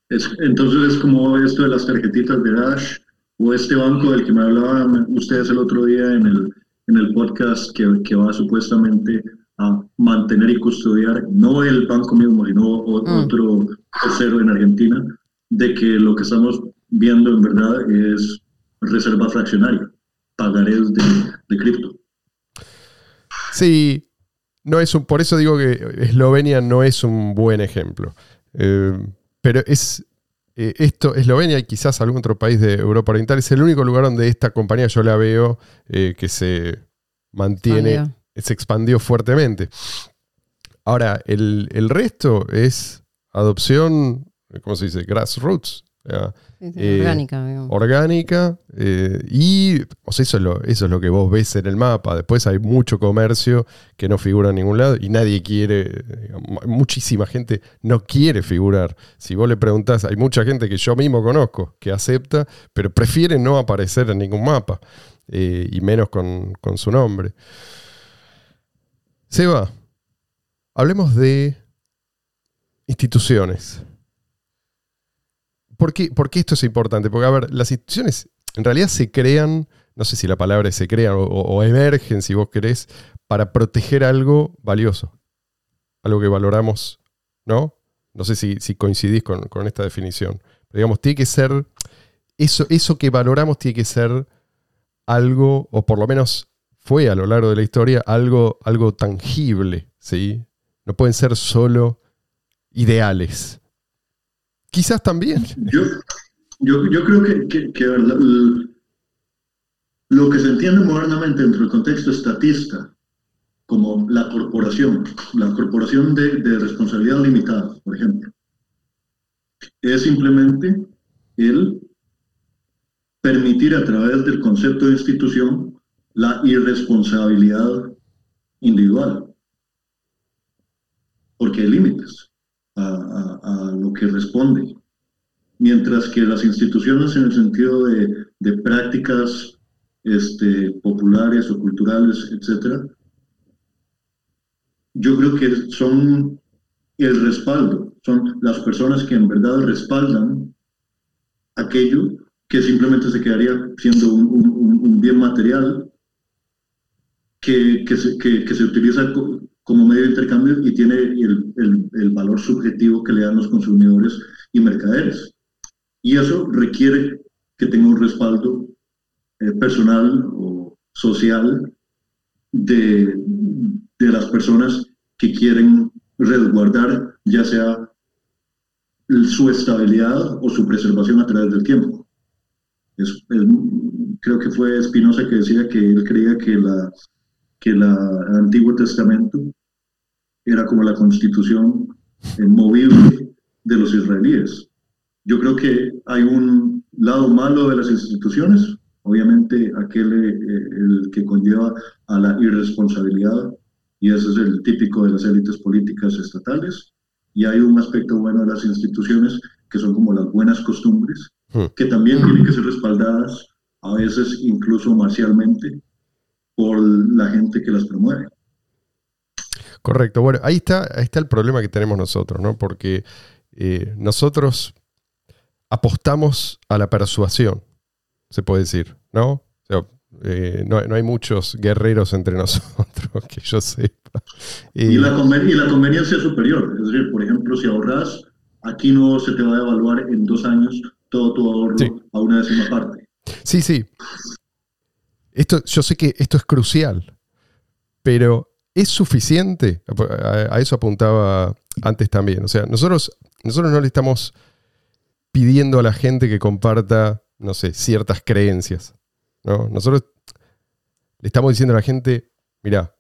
Es, entonces es como esto de las tarjetitas de Dash o este banco del que me hablaban ustedes el otro día en el, en el podcast que, que va supuestamente a mantener y custodiar, no el banco mismo, sino Mm. otro tercero en Argentina, de que lo que estamos viendo en verdad es reserva fraccionaria, pagarés de, de cripto. Sí, no es un, por eso digo que Eslovenia no es un buen ejemplo. Eh, pero es eh, esto, Eslovenia y quizás algún otro país de Europa Oriental, es el único lugar donde esta compañía yo la veo eh, que se mantiene. Se expandió fuertemente. Ahora, el, el resto es adopción, ¿cómo se dice? Grassroots. Eh, orgánica, digamos. orgánica eh, y o sea, eso, es lo, eso es lo que vos ves en el mapa. Después hay mucho comercio que no figura en ningún lado y nadie quiere, digamos, muchísima gente no quiere figurar. Si vos le preguntás, hay mucha gente que yo mismo conozco que acepta, pero prefiere no aparecer en ningún mapa eh, y menos con, con su nombre. Seba, hablemos de instituciones. ¿Por qué, esto es importante? Porque, a ver, las instituciones en realidad se crean, no sé si la palabra se crean o, emergen, si vos querés, para proteger algo valioso. Algo que valoramos, ¿no? No sé si, coincidís con, con esta definición. Pero digamos, tiene que ser, eso, eso que valoramos tiene que ser algo, o por lo menos fue a lo largo de la historia, algo, algo tangible, ¿sí? No pueden ser solo ideales. Quizás también. Yo, yo, yo creo que, lo que se entiende modernamente dentro del contexto estatista como la corporación, la corporación de responsabilidad limitada, por ejemplo, es simplemente el permitir a través del concepto de institución la irresponsabilidad individual, porque hay límites a, lo que responde. Mientras que las instituciones en el sentido de, de prácticas este, populares o culturales, etcétera, yo creo que son el respaldo, son las personas que en verdad respaldan aquello que simplemente se quedaría siendo un bien material que, que se, que- que se utiliza co- como medio de intercambio y tiene el, el- el valor subjetivo que le dan los consumidores y mercaderes. Y eso requiere que tenga un respaldo eh, personal o social de, de las personas que quieren resguardar ya sea su estabilidad o su preservación a través del tiempo. Es- es- creo que fue Spinoza que decía que él creía que la que la- el Antiguo Testamento era como la constitución eh, movible de los israelíes. Yo creo que hay un, lado malo de las instituciones, obviamente aquel eh, el que conlleva a la irresponsabilidad, y ese es el típico de las élites políticas estatales, y hay un aspecto bueno de las instituciones que son como las buenas costumbres, Hmm. que también tienen que ser respaldadas, a veces incluso marcialmente, por la gente que las promueve. Correcto. Bueno, ahí está, ahí está el problema que tenemos nosotros, ¿no? Porque eh, nosotros apostamos a la persuasión, se puede decir, ¿no? O sea, eh, no, no hay muchos guerreros entre nosotros que yo sepa. Y Eh, la, conven- y la conveniencia superior, es decir, por ejemplo, si ahorras, aquí no se te va a evaluar en dos años todo tu ahorro Sí. a una décima parte. Sí, sí. Esto, yo sé que esto es crucial, pero ¿es suficiente? A, eso apuntaba antes también. O sea, nosotros, nosotros no le estamos pidiendo a la gente que comparta, no sé, ciertas creencias. ¿no? Nosotros le estamos diciendo a la gente, mira,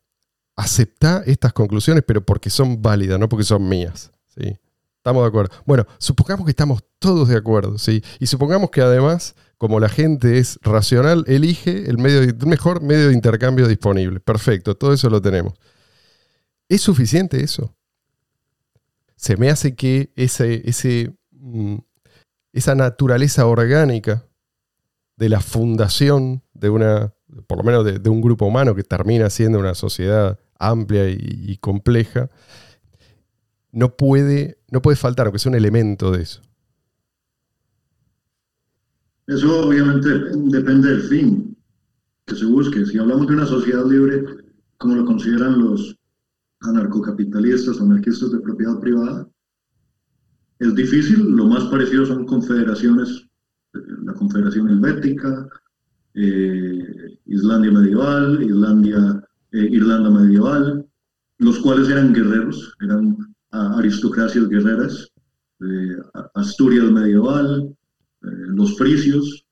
acepta estas conclusiones, pero porque son válidas, no porque son mías. ¿sí? Estamos de acuerdo. Bueno, supongamos que estamos todos de acuerdo, ¿sí? Y supongamos que además, como la gente es racional, elige el, mejor medio de intercambio disponible. Perfecto, todo eso lo tenemos. ¿Es suficiente eso? Se me hace que mm, esa naturaleza orgánica de la fundación de una, por lo menos de, un grupo humano que termina siendo una sociedad amplia y, y compleja, no puede, no puede faltar, aunque sea un elemento de eso. Eso obviamente depende del fin que se busque. Si hablamos de una sociedad libre, como lo consideran los anarcocapitalistas anarquistas de propiedad privada, es difícil. Lo más parecido son confederaciones, eh, la Confederación Helvética, eh, Islandia medieval, Islandia, eh, Irlanda medieval, los cuales eran guerreros, eran ah, aristocracias guerreras, Asturias medieval, los frisios,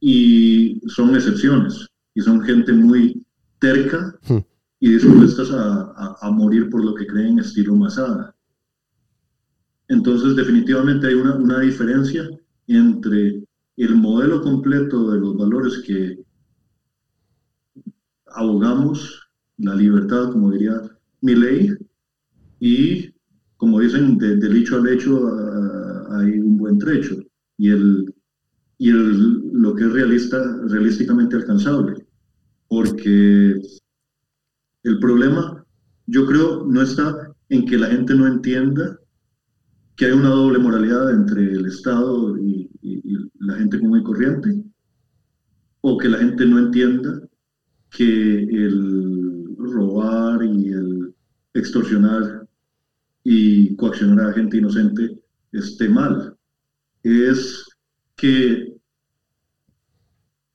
y son excepciones, y son gente muy terca Hmm. y dispuestas a, a- a morir por lo que creen estilo Masada. Entonces, definitivamente hay una, una diferencia entre el modelo completo de los valores que abogamos, la libertad, como diría mi ley, y como dicen, de- del hecho al hecho ah, hay un buen trecho, y, el, y el, lo que es realista, realísticamente alcanzable, porque el problema, yo creo, no está en que la gente no entienda que hay una doble moralidad entre el Estado y, la gente común y corriente, o que la gente no entienda que el robar y el extorsionar y coaccionar a gente inocente esté mal. Es que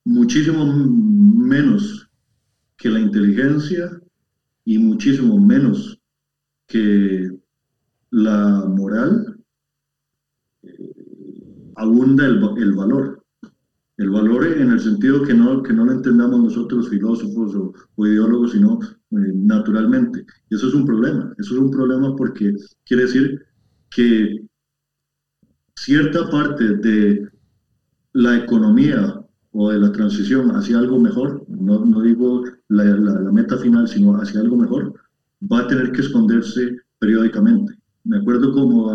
muchísimo menos que la inteligencia y muchísimo menos que la moral eh, abunda el, el valor. El valor en el sentido que no, que no lo entendamos nosotros filósofos o, o ideólogos, sino eh, naturalmente. Y eso es un problema. Eso es un problema porque quiere decir que cierta parte de la economía o de la transición hacia algo mejor, no, no digo la, meta final, sino hacia algo mejor, va a tener que esconderse periódicamente. Me acuerdo como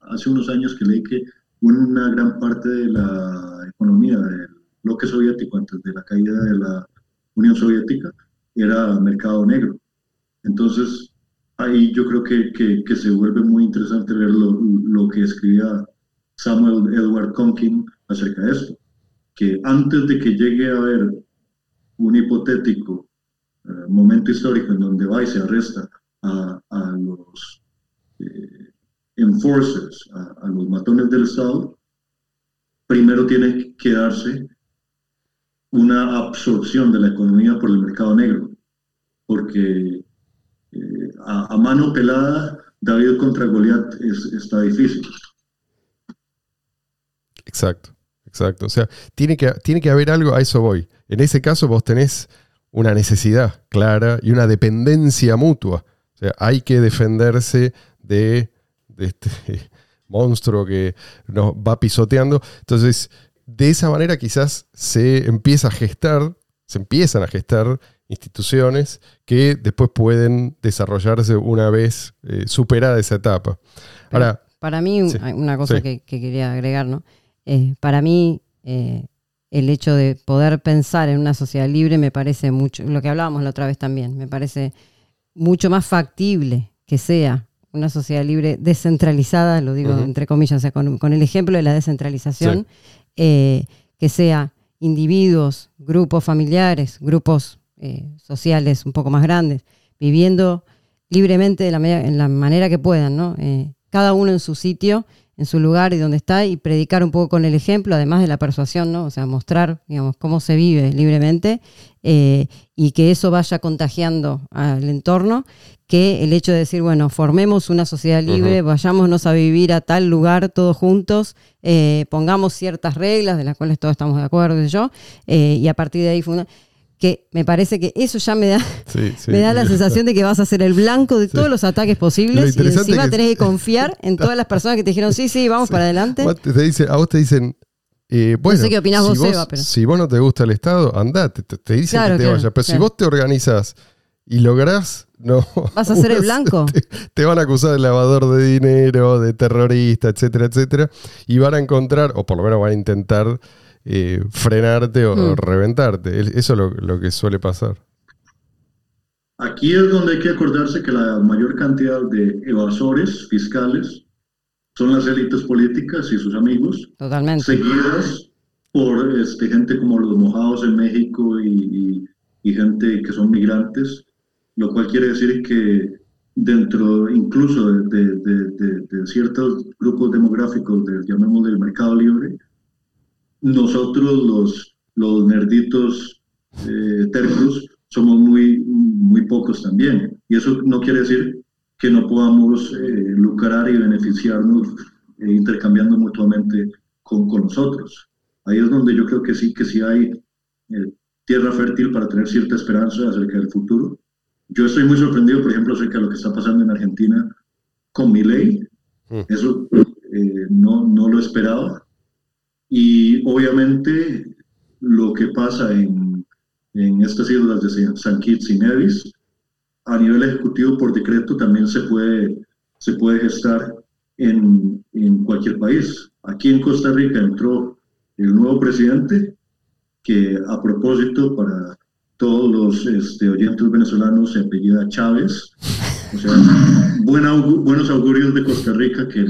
hace unos años que leí que una gran parte de la economía del bloque soviético antes de la caída de la Unión Soviética era mercado negro. Entonces, ahí yo creo que, que, que se vuelve muy interesante ver lo, lo que escribía Samuel Edward Conkin acerca de esto, que antes de que llegue a haber un hipotético eh, momento histórico en donde va y se arresta a, los eh, enforcers, a, a los matones del Estado, primero tiene que darse una absorción de la economía por el mercado negro, porque eh, a, a mano pelada David contra Goliat es- está difícil. Exacto, exacto. O sea, tiene que, tiene que haber algo, a eso voy. En ese caso vos tenés una necesidad clara y una dependencia mutua. O sea, hay que defenderse de, de este monstruo que nos va pisoteando. Entonces, de esa manera quizás se empieza a gestar, se empiezan a gestar instituciones que después pueden desarrollarse una vez eh, superada esa etapa. Ahora, para mí, sí, una cosa sí. que, que quería agregar, ¿no? Eh, para mí, eh, el hecho de poder pensar en una sociedad libre me parece mucho, lo que hablábamos la otra vez también, me parece mucho más factible que sea una sociedad libre descentralizada, lo digo entre comillas, o sea, con, con el ejemplo de la descentralización, eh, que sea individuos, grupos familiares, grupos sociales un poco más grandes, viviendo libremente de la en la manera que puedan, ¿no? Cada uno en su sitio, en su lugar y donde está, y predicar un poco con el ejemplo, además de la persuasión, ¿no? O sea, mostrar, digamos, cómo se vive libremente eh, y que eso vaya contagiando al entorno, que el hecho de decir, bueno, formemos una sociedad libre, vayámonos a vivir a tal lugar todos juntos, eh, pongamos ciertas reglas de las cuales todos estamos de acuerdo, sé yo, eh, y a partir de ahí funda- que me parece que eso ya me da, sí, sí. me da la sensación de que vas a ser el blanco de Sí. todos los ataques posibles y encima que- tenés que confiar en todas las personas que te dijeron, sí, sí, vamos para adelante. Te- dice- a vos te dicen, eh, bueno, sé qué opinás si vos, vos, Eva, pero- si vos no te gusta el Estado, andate, te, te dicen Claro, que te claro, vayas. Pero si vos te organizás y lográs, no. Vas a ser el blanco. Te, te van a acusar de lavador de dinero, de terrorista, etcétera, etcétera. Y van a encontrar, o por lo menos van a intentar eh, frenarte o, o Mm. reventarte. El- Eso es lo, lo que suele pasar. Aquí es donde hay que acordarse que la mayor cantidad de evasores fiscales son las élites políticas y sus amigos, Totalmente. seguidas por este, gente como los mojados en México y, y- y gente que son migrantes, lo cual quiere decir que dentro incluso de, de- de- de- de ciertos grupos demográficos, del, llamémosle del mercado libre, nosotros los, los nerditos eh, tercos somos muy, muy pocos también. Y eso no quiere decir que no podamos eh, lucrar y beneficiarnos eh, intercambiando mutuamente con, con nosotros. Ahí es donde yo creo que sí, que sí hay eh, tierra fértil para tener cierta esperanza acerca del futuro. Yo estoy muy sorprendido, por ejemplo, acerca de lo que está pasando en Argentina con mi ley. Eso eh, no, no lo esperaba. Y obviamente lo que pasa en, en estas islas de San Kitts y Nevis, a nivel ejecutivo por decreto también se puede, se puede gestar en, en cualquier país. Aquí en Costa Rica entró el nuevo presidente, que a propósito para todos los este, oyentes venezolanos se apellida Chávez. O sea, buenos augurios de Costa Rica que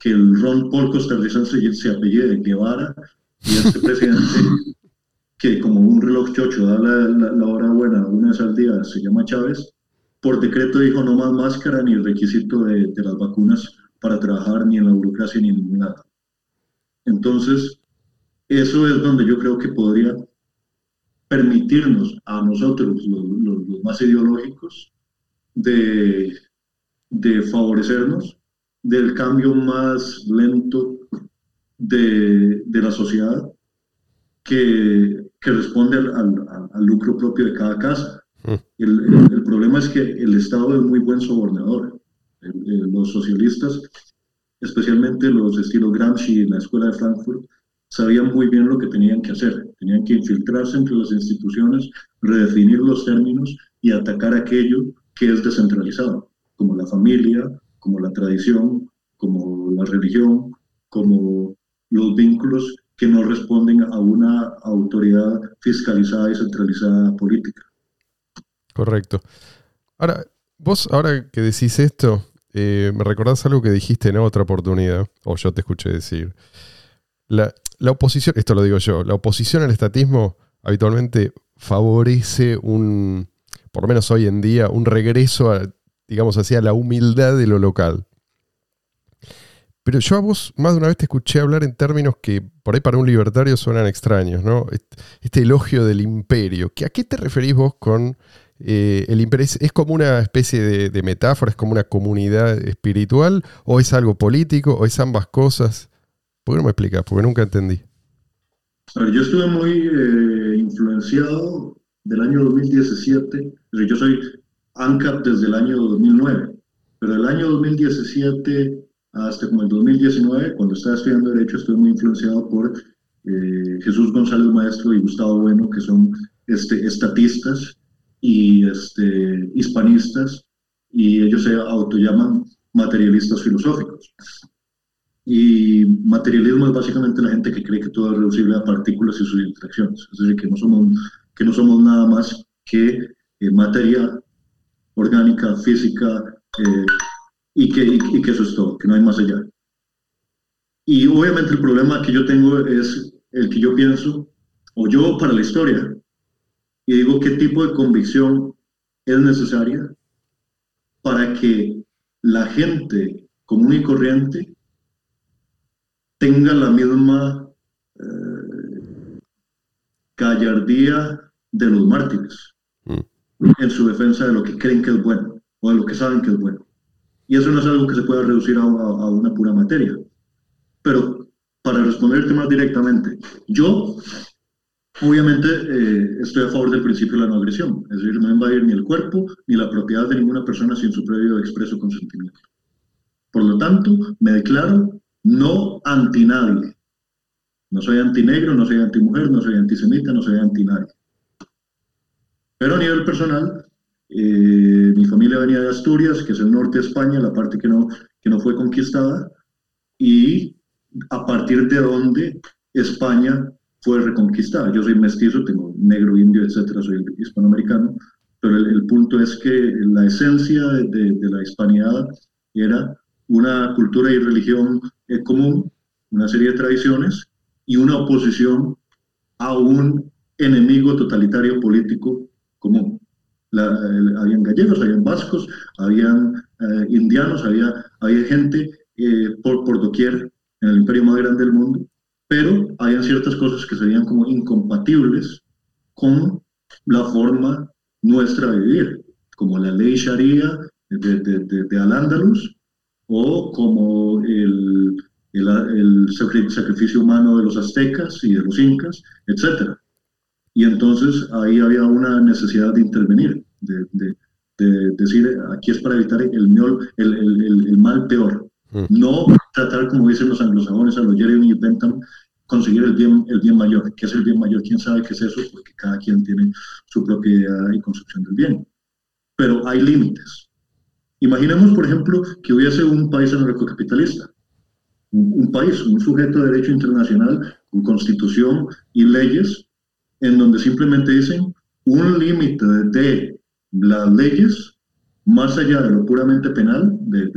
que el Ron Paul costarricense se apellide Guevara y este presidente que como un reloj chocho da la, la- la hora buena una vez al día se llama Chávez, por decreto dijo no más máscara ni requisito de, de las vacunas para trabajar ni en la burocracia ni en ningún lado. Entonces, eso es donde yo creo que podría permitirnos a nosotros, los, los- los más ideológicos, de, de favorecernos del cambio más lento de, de la sociedad que, que responde al, al- al lucro propio de cada casa. Mm. El, el- el problema es que el Estado es muy buen sobornador. El- los socialistas, especialmente los estilos Gramsci y la Escuela de Frankfurt, sabían muy bien lo que tenían que hacer. Tenían que infiltrarse entre las instituciones, redefinir los términos y atacar aquello que es descentralizado, como la familia, como la tradición, como la religión, como los vínculos que no responden a una autoridad fiscalizada y centralizada política. Correcto. Ahora, vos, ahora que decís esto, eh, me recordás algo que dijiste en otra oportunidad, o yo te escuché decir. La, la oposición, esto lo digo yo, la oposición al estatismo habitualmente favorece un, por lo menos hoy en día, un regreso a, digamos así, a la humildad de lo local. Pero yo a vos más de una vez te escuché hablar en términos que por ahí para un libertario suenan extraños, ¿no? Est- Este elogio del imperio. ¿Que ¿A qué te referís vos con eh, el imperio? ¿Es, como una especie de, metáfora? ¿Es como una comunidad espiritual? ¿O es algo político? ¿O es ambas cosas? ¿Por qué no me explicas? Porque nunca entendí. Yo estuve muy eh, influenciado del año 2017, o sea, yo soy ANCAP desde el año 2009, pero del año 2017 hasta como el 2019, cuando estaba estudiando Derecho, estuve muy influenciado por eh, Jesús González Maestro y Gustavo Bueno, que son este, estatistas y este, hispanistas, y ellos se autollaman materialistas filosóficos. Y materialismo es básicamente la gente que cree que todo es reducible a partículas y sus interacciones, es decir, que no somos, que no somos nada más que eh, materia orgánica, física, eh, y, que, eso es todo, que no hay más allá. Y obviamente el problema que yo tengo es el que yo pienso, o yo para la historia, y digo qué tipo de convicción es necesaria para que la gente común y corriente tenga la misma eh, gallardía de los mártires. En su defensa de lo que creen que es bueno o de lo que saben que es bueno. Y eso no es algo que se pueda reducir a, una pura materia. Pero para responderte más directamente, yo obviamente eh, estoy a favor del principio de la no agresión, es decir, no invadir ni el cuerpo ni la propiedad de ninguna persona sin su previo expreso consentimiento. Por lo tanto, me declaro no anti nadie. No soy antinegro, no soy antimujer, no soy antisemita, no soy anti nadie. Pero a nivel personal, eh, mi familia venía de Asturias, que es el norte de España, la parte que no, que no fue conquistada, y a partir de donde España fue reconquistada. Yo soy mestizo, tengo negro, indio, etcétera, soy hispanoamericano, pero el, punto es que la esencia de, la hispanidad era una cultura y religión eh, común, una serie de tradiciones y una oposición a un enemigo totalitario político común. habían gallegos, habían vascos, habían eh, indianos, había, había gente eh, por, por doquier en el imperio más grande del mundo, pero había ciertas cosas que serían como incompatibles con la forma nuestra de vivir, como la ley Sharia de, de, de, Al-Ándalus o como el, el, el, sacrificio humano de los aztecas y de los incas, etc. Y entonces ahí había una necesidad de intervenir, de, de decir, aquí es para evitar el, el, el, el mal peor, Mm. No tratar, como dicen los anglosajones, a los Jeremy Bentham, conseguir el bien, el bien mayor. ¿Qué es el bien mayor? ¿Quién sabe qué es eso? Porque cada quien tiene su propia idea y concepción del bien. Pero hay límites. Imaginemos, por ejemplo, que hubiese un país anarcocapitalista, un, un país, un sujeto de derecho internacional con constitución y leyes, en donde simplemente dicen un límite de las leyes más allá de lo puramente penal, del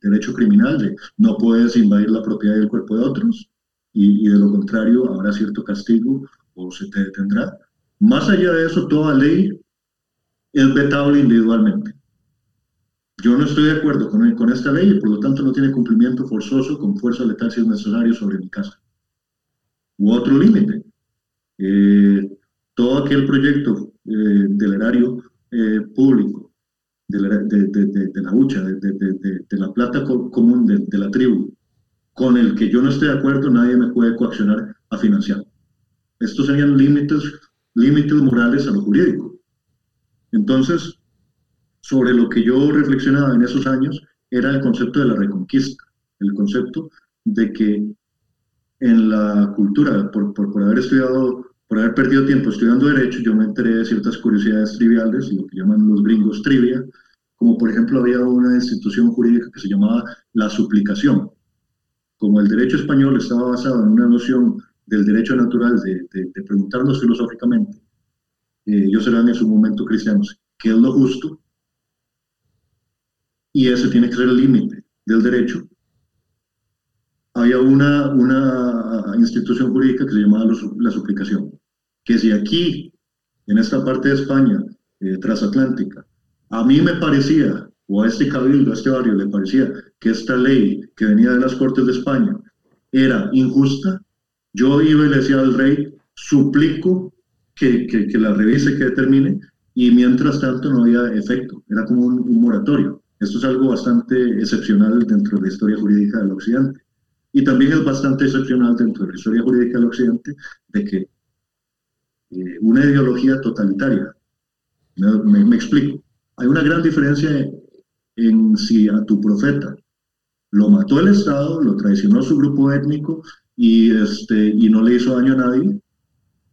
derecho criminal, de no puedes invadir la propiedad del cuerpo de otros, y, de lo contrario habrá cierto castigo o se te detendrá. Más allá de eso, toda ley es vetable individualmente. Yo no estoy de acuerdo con, con esta ley y por lo tanto no tiene cumplimiento forzoso con fuerza letal si es necesario sobre mi casa. U otro límite. Eh, todo aquel proyecto eh, del erario eh, público de la, de, de, la lucha, de, la plata común de, la tribu, con el que yo no esté de acuerdo, nadie me puede coaccionar a financiar. Estos serían límites, límites morales a lo jurídico. Entonces, sobre lo que yo reflexionaba en esos años era el concepto de la reconquista, el concepto de que en la cultura, por, por, por haber estudiado por haber perdido tiempo estudiando Derecho, yo me enteré de ciertas curiosidades triviales, lo que llaman los gringos trivia, como por ejemplo había una institución jurídica que se llamaba la suplicación. Como el derecho español estaba basado en una noción del derecho natural de, preguntarnos filosóficamente, eh, ellos eran en su momento cristianos, ¿qué es lo justo? Y ese tiene que ser el límite del derecho. Había una, una institución jurídica que se llamaba la suplicación que si aquí, en esta parte de España, eh, transatlántica, a mí me parecía, o a este cabildo, a este barrio, le parecía que esta ley que venía de las Cortes de España era injusta, yo iba y le decía al rey, suplico que, que, la revise, que determine, y mientras tanto no había efecto, era como un, moratorio. Esto es algo bastante excepcional dentro de la historia jurídica del Occidente. Y también es bastante excepcional dentro de la historia jurídica del Occidente de que eh, una ideología totalitaria. Me, explico. Hay una gran diferencia en si a tu profeta lo mató el Estado, lo traicionó su grupo étnico y, este, y no le hizo daño a nadie.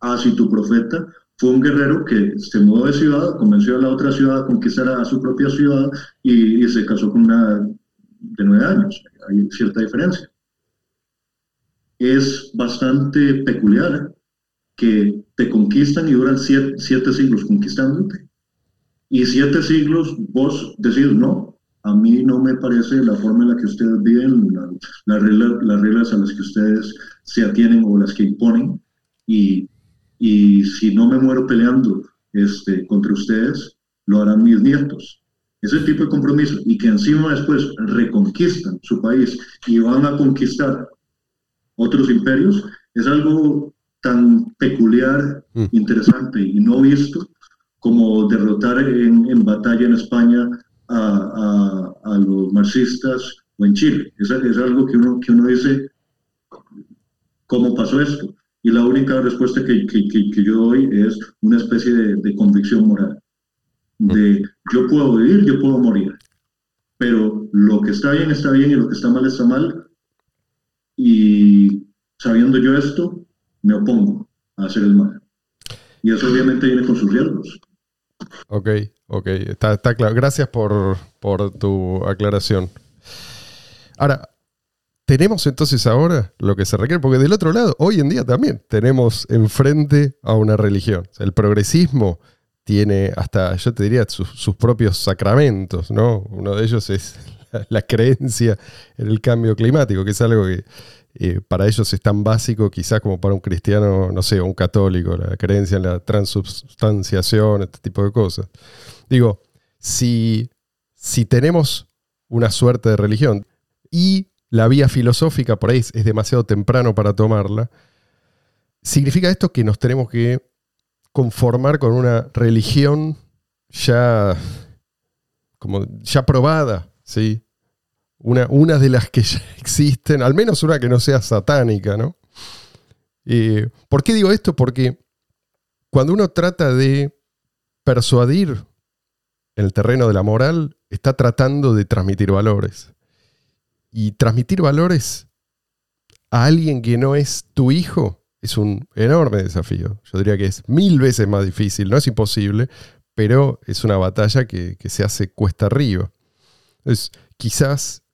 Ah, si tu profeta fue un guerrero que se mudó de ciudad, convenció a la otra ciudad a conquistar a su propia ciudad y se casó con una de nueve años. Hay cierta diferencia. Es bastante peculiar que te conquistan y duran siete, siete siglos conquistándote. Y siete siglos vos decís, no, a mí no me parece la forma en la que ustedes viven, la, la regla, las reglas a las que ustedes se atienen o las que imponen. Y, y si no me muero peleando este, contra ustedes, lo harán mis nietos. Ese tipo de compromiso. Y que encima después reconquistan su país y van a conquistar otros imperios, es algo tan peculiar, Mm. interesante y no visto como derrotar en, en batalla en España a, a- a los marxistas o en Chile. Es, es algo que uno, que uno dice, ¿cómo pasó esto? Y la única respuesta que, que- que- que yo doy es una especie de, de convicción moral. De yo puedo vivir, yo puedo morir. Pero lo que está bien está bien y lo que está mal está mal. Y sabiendo yo esto, me opongo a hacer el mal. Y eso obviamente viene con sus riesgos. Ok, ok, está, está claro. Gracias por, por tu aclaración. Ahora, tenemos entonces ahora lo que se requiere, porque del otro lado, hoy en día también tenemos enfrente a una religión. El progresismo tiene hasta, yo te diría, sus, sus propios sacramentos, ¿no? Uno de ellos es la creencia en el cambio climático, que es algo que para ellos es tan básico quizás como para un cristiano, no sé, o un católico, la creencia en la transubstanciación, este tipo de cosas. Digo, si, si tenemos una suerte de religión y la vía filosófica por ahí es, es demasiado temprano para tomarla, significa esto que nos tenemos que conformar con una religión ya como ya probada, ¿sí? Una, de las que ya existen, al menos una que no sea satánica, ¿no? Eh, ¿Por qué digo esto? Porque cuando uno trata de persuadir en el terreno de la moral, está tratando de transmitir valores. Y transmitir valores a alguien que no es tu hijo es un enorme desafío. Yo diría que es mil veces más difícil, no es imposible, pero es una batalla que, que se hace cuesta arriba. Entonces, quizás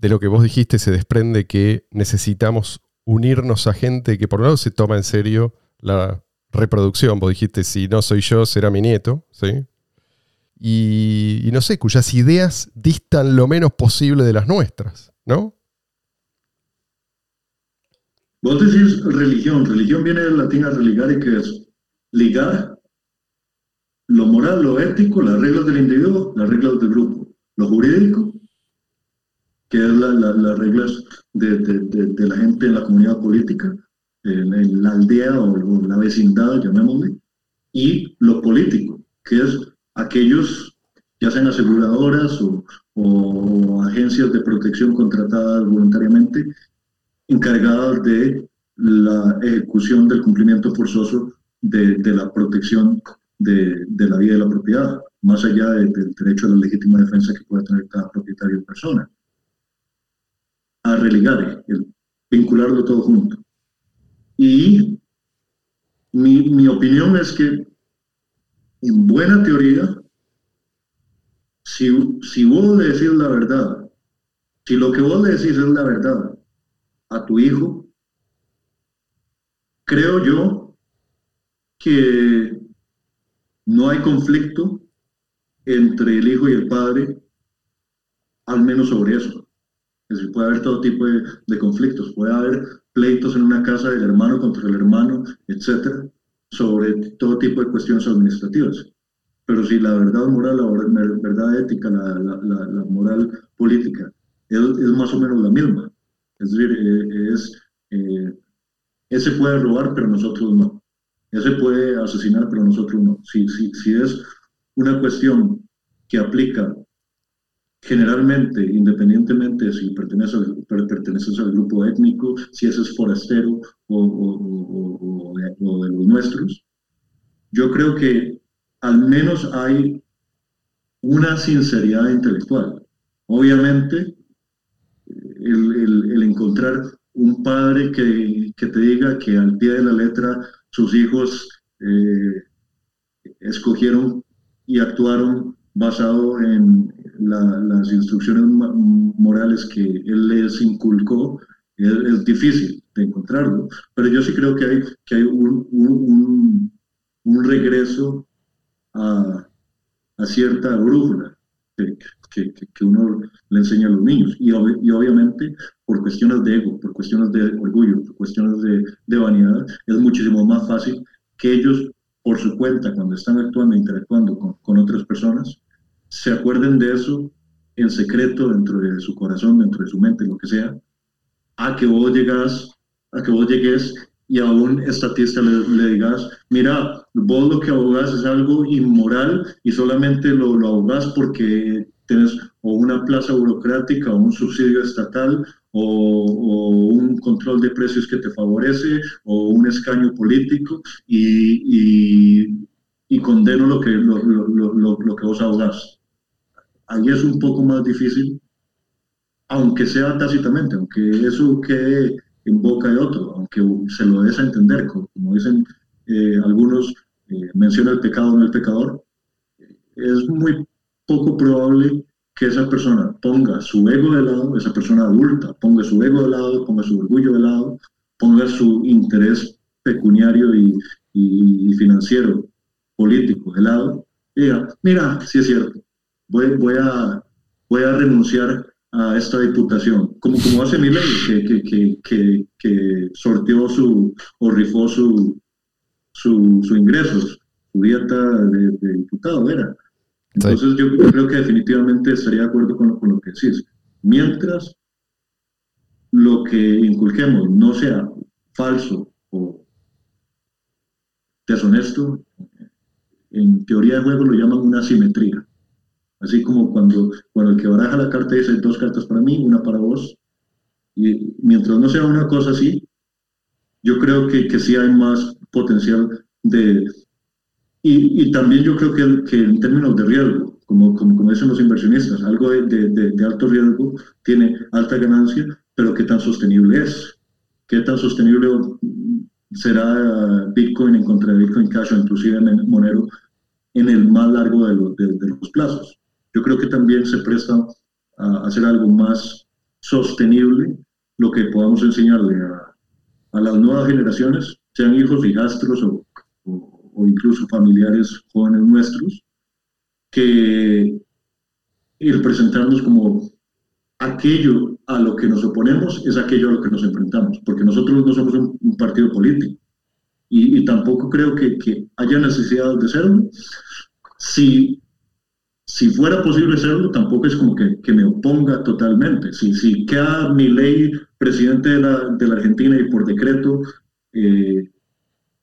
de lo que vos dijiste se desprende que necesitamos unirnos a gente que por un lado se toma en serio la reproducción. Vos dijiste, si no soy yo, será mi nieto, ¿sí? Y, no sé, cuyas ideas distan lo menos posible de las nuestras, ¿no? Vos decís religión. Religión viene del latín religare, que es ligar lo moral, lo ético, las reglas del individuo, las reglas del grupo. Lo jurídico, que es la- la- las reglas de, la gente en la comunidad política, en, en la aldea o, la vecindad, llamémosle. Y lo político, que es aquellos, ya sean aseguradoras o, agencias de protección contratadas voluntariamente, encargadas de la ejecución del cumplimiento forzoso de, la protección de, la vida y la propiedad, más allá de- del derecho a la legítima defensa que pueda tener cada propietario o persona. A religar, el vincularlo todo junto. Y mi, mi opinión es que, en buena teoría, si, si vos le decís la verdad, si lo que vos le decís es la verdad a tu hijo, creo yo que no hay conflicto entre el hijo y el padre, al menos sobre eso. Es decir, puede haber todo tipo de, de conflictos, puede haber pleitos en una casa del hermano contra el hermano, etcétera, sobre todo tipo de cuestiones administrativas. Pero si la verdad moral, la ver- verdad ética, la, la- la- la moral política es, es más o menos la misma. Es decir, eh, es, eh, ese puede robar, pero nosotros no. Ese puede asesinar, pero nosotros no. Si, si, si es una cuestión que aplica generalmente, independientemente de si perteneces al, grupo étnico, si ese es forastero o, de, los nuestros, yo creo que al menos hay una sinceridad intelectual. Obviamente, el encontrar un padre que, que, te diga que al pie de la letra sus hijos eh, escogieron y actuaron basado en las instrucciones morales que él les inculcó, es, difícil de encontrarlo. Pero yo sí creo que hay, que hay un, un, un regreso a, a, cierta brújula que, que, que, uno le enseña a los niños. Y, y, obviamente por cuestiones de ego, por cuestiones de orgullo, por cuestiones de, de vanidad, es muchísimo más fácil que ellos por su cuenta, cuando están actuando interactuando con, con, otras personas, se acuerden de eso en secreto dentro de su corazón, dentro de su mente, lo que sea, a que vos llegas, a que vos llegues y a un estatista le, digas, mira, vos lo que abogás es algo inmoral y solamente lo, lo abogás porque tienes o una plaza burocrática o un subsidio estatal o, un control de precios que te favorece o un escaño político y, y, condeno lo que, lo, lo, lo, que vos abogás. Ahí es un poco más difícil, aunque sea tácitamente, aunque eso quede en boca de otro, aunque se lo des a entender, como, dicen eh, algunos, eh, menciona el pecado, no el pecador, es muy poco probable que esa persona ponga su ego de lado, esa persona adulta ponga su ego de lado, ponga su orgullo de lado, ponga su interés pecuniario y, financiero, político de lado, y diga, mira, sí es cierto, voy, voy, a, voy a renunciar a esta diputación, como, como hace mi que, que, que, que, que sorteó su, o rifó su, su, su ingresos, su dieta de, de diputado, era entonces yo creo que definitivamente estaría de acuerdo con lo, con lo que decís. Mientras lo que inculquemos no sea falso o deshonesto, en teoría de juego lo llaman una simetría. Así como cuando, cuando el que baraja la carta dice dos cartas para mí, una para vos. Y mientras no sea una cosa así, yo creo que, que sí hay más potencial de, y, también yo creo que, en términos de riesgo, como, como, como dicen los inversionistas, algo de, alto riesgo tiene alta ganancia, pero ¿qué tan sostenible es? ¿Qué tan sostenible será Bitcoin en contra de Bitcoin Cash o inclusive en Monero en el más largo de, los plazos? Yo creo que también se presta a hacer algo más sostenible, lo que podamos enseñarle a, a las nuevas generaciones, sean hijos, hijastros o, o o incluso familiares jóvenes nuestros, que ir presentarnos como aquello a lo que nos oponemos es aquello a lo que nos enfrentamos, porque nosotros no somos un, partido político y, tampoco creo que, que, haya necesidad de serlo. Si, si fuera posible serlo, tampoco es como que, que me oponga totalmente. Si, si queda mi ley presidente de la, de la Argentina y por decreto eh,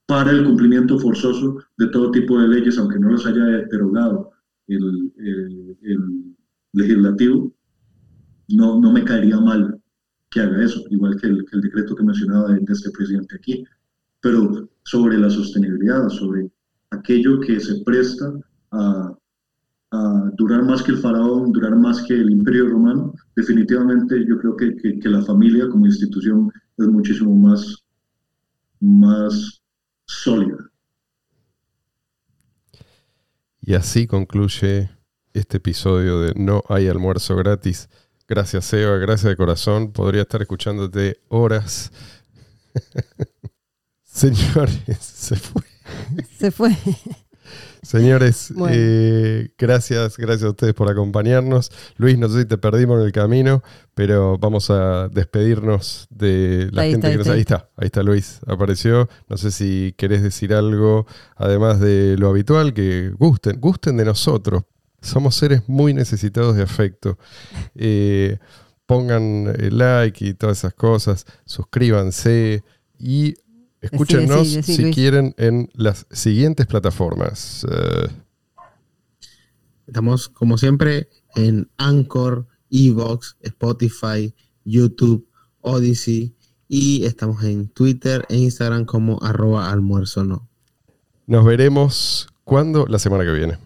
para el cumplimiento forzoso de todo tipo de leyes, aunque no las haya derogado el, legislativo, no, no me caería mal que haga eso, igual que el, decreto que mencionaba de, este presidente aquí. Pero sobre la sostenibilidad, sobre aquello que se presta a, durar más que el faraón, durar más que el imperio romano, definitivamente yo creo que, que la familia como institución es muchísimo más, más sólida. Y así concluye este episodio de No hay almuerzo gratis. Gracias, Eva, gracias de corazón. Podría estar escuchándote horas. Señores, se fue. Se fue. Señores, eh, gracias, gracias a ustedes por acompañarnos. Luis, no sé si te perdimos en el camino, pero vamos a despedirnos de la gente que nos... Ahí está, ahí está Luis, apareció. No sé si querés decir algo, además de lo habitual, que gusten, gusten de nosotros. Somos seres muy necesitados de afecto. Eh, pongan like y todas esas cosas, suscríbanse y Escúchenos si quieren en las siguientes plataformas. Eh, Estamos, como siempre, en Anchor, Evox, Spotify, YouTube, Odyssey y estamos en Twitter e Instagram como arroba almuerzo no. Nos veremos cuando la semana que viene.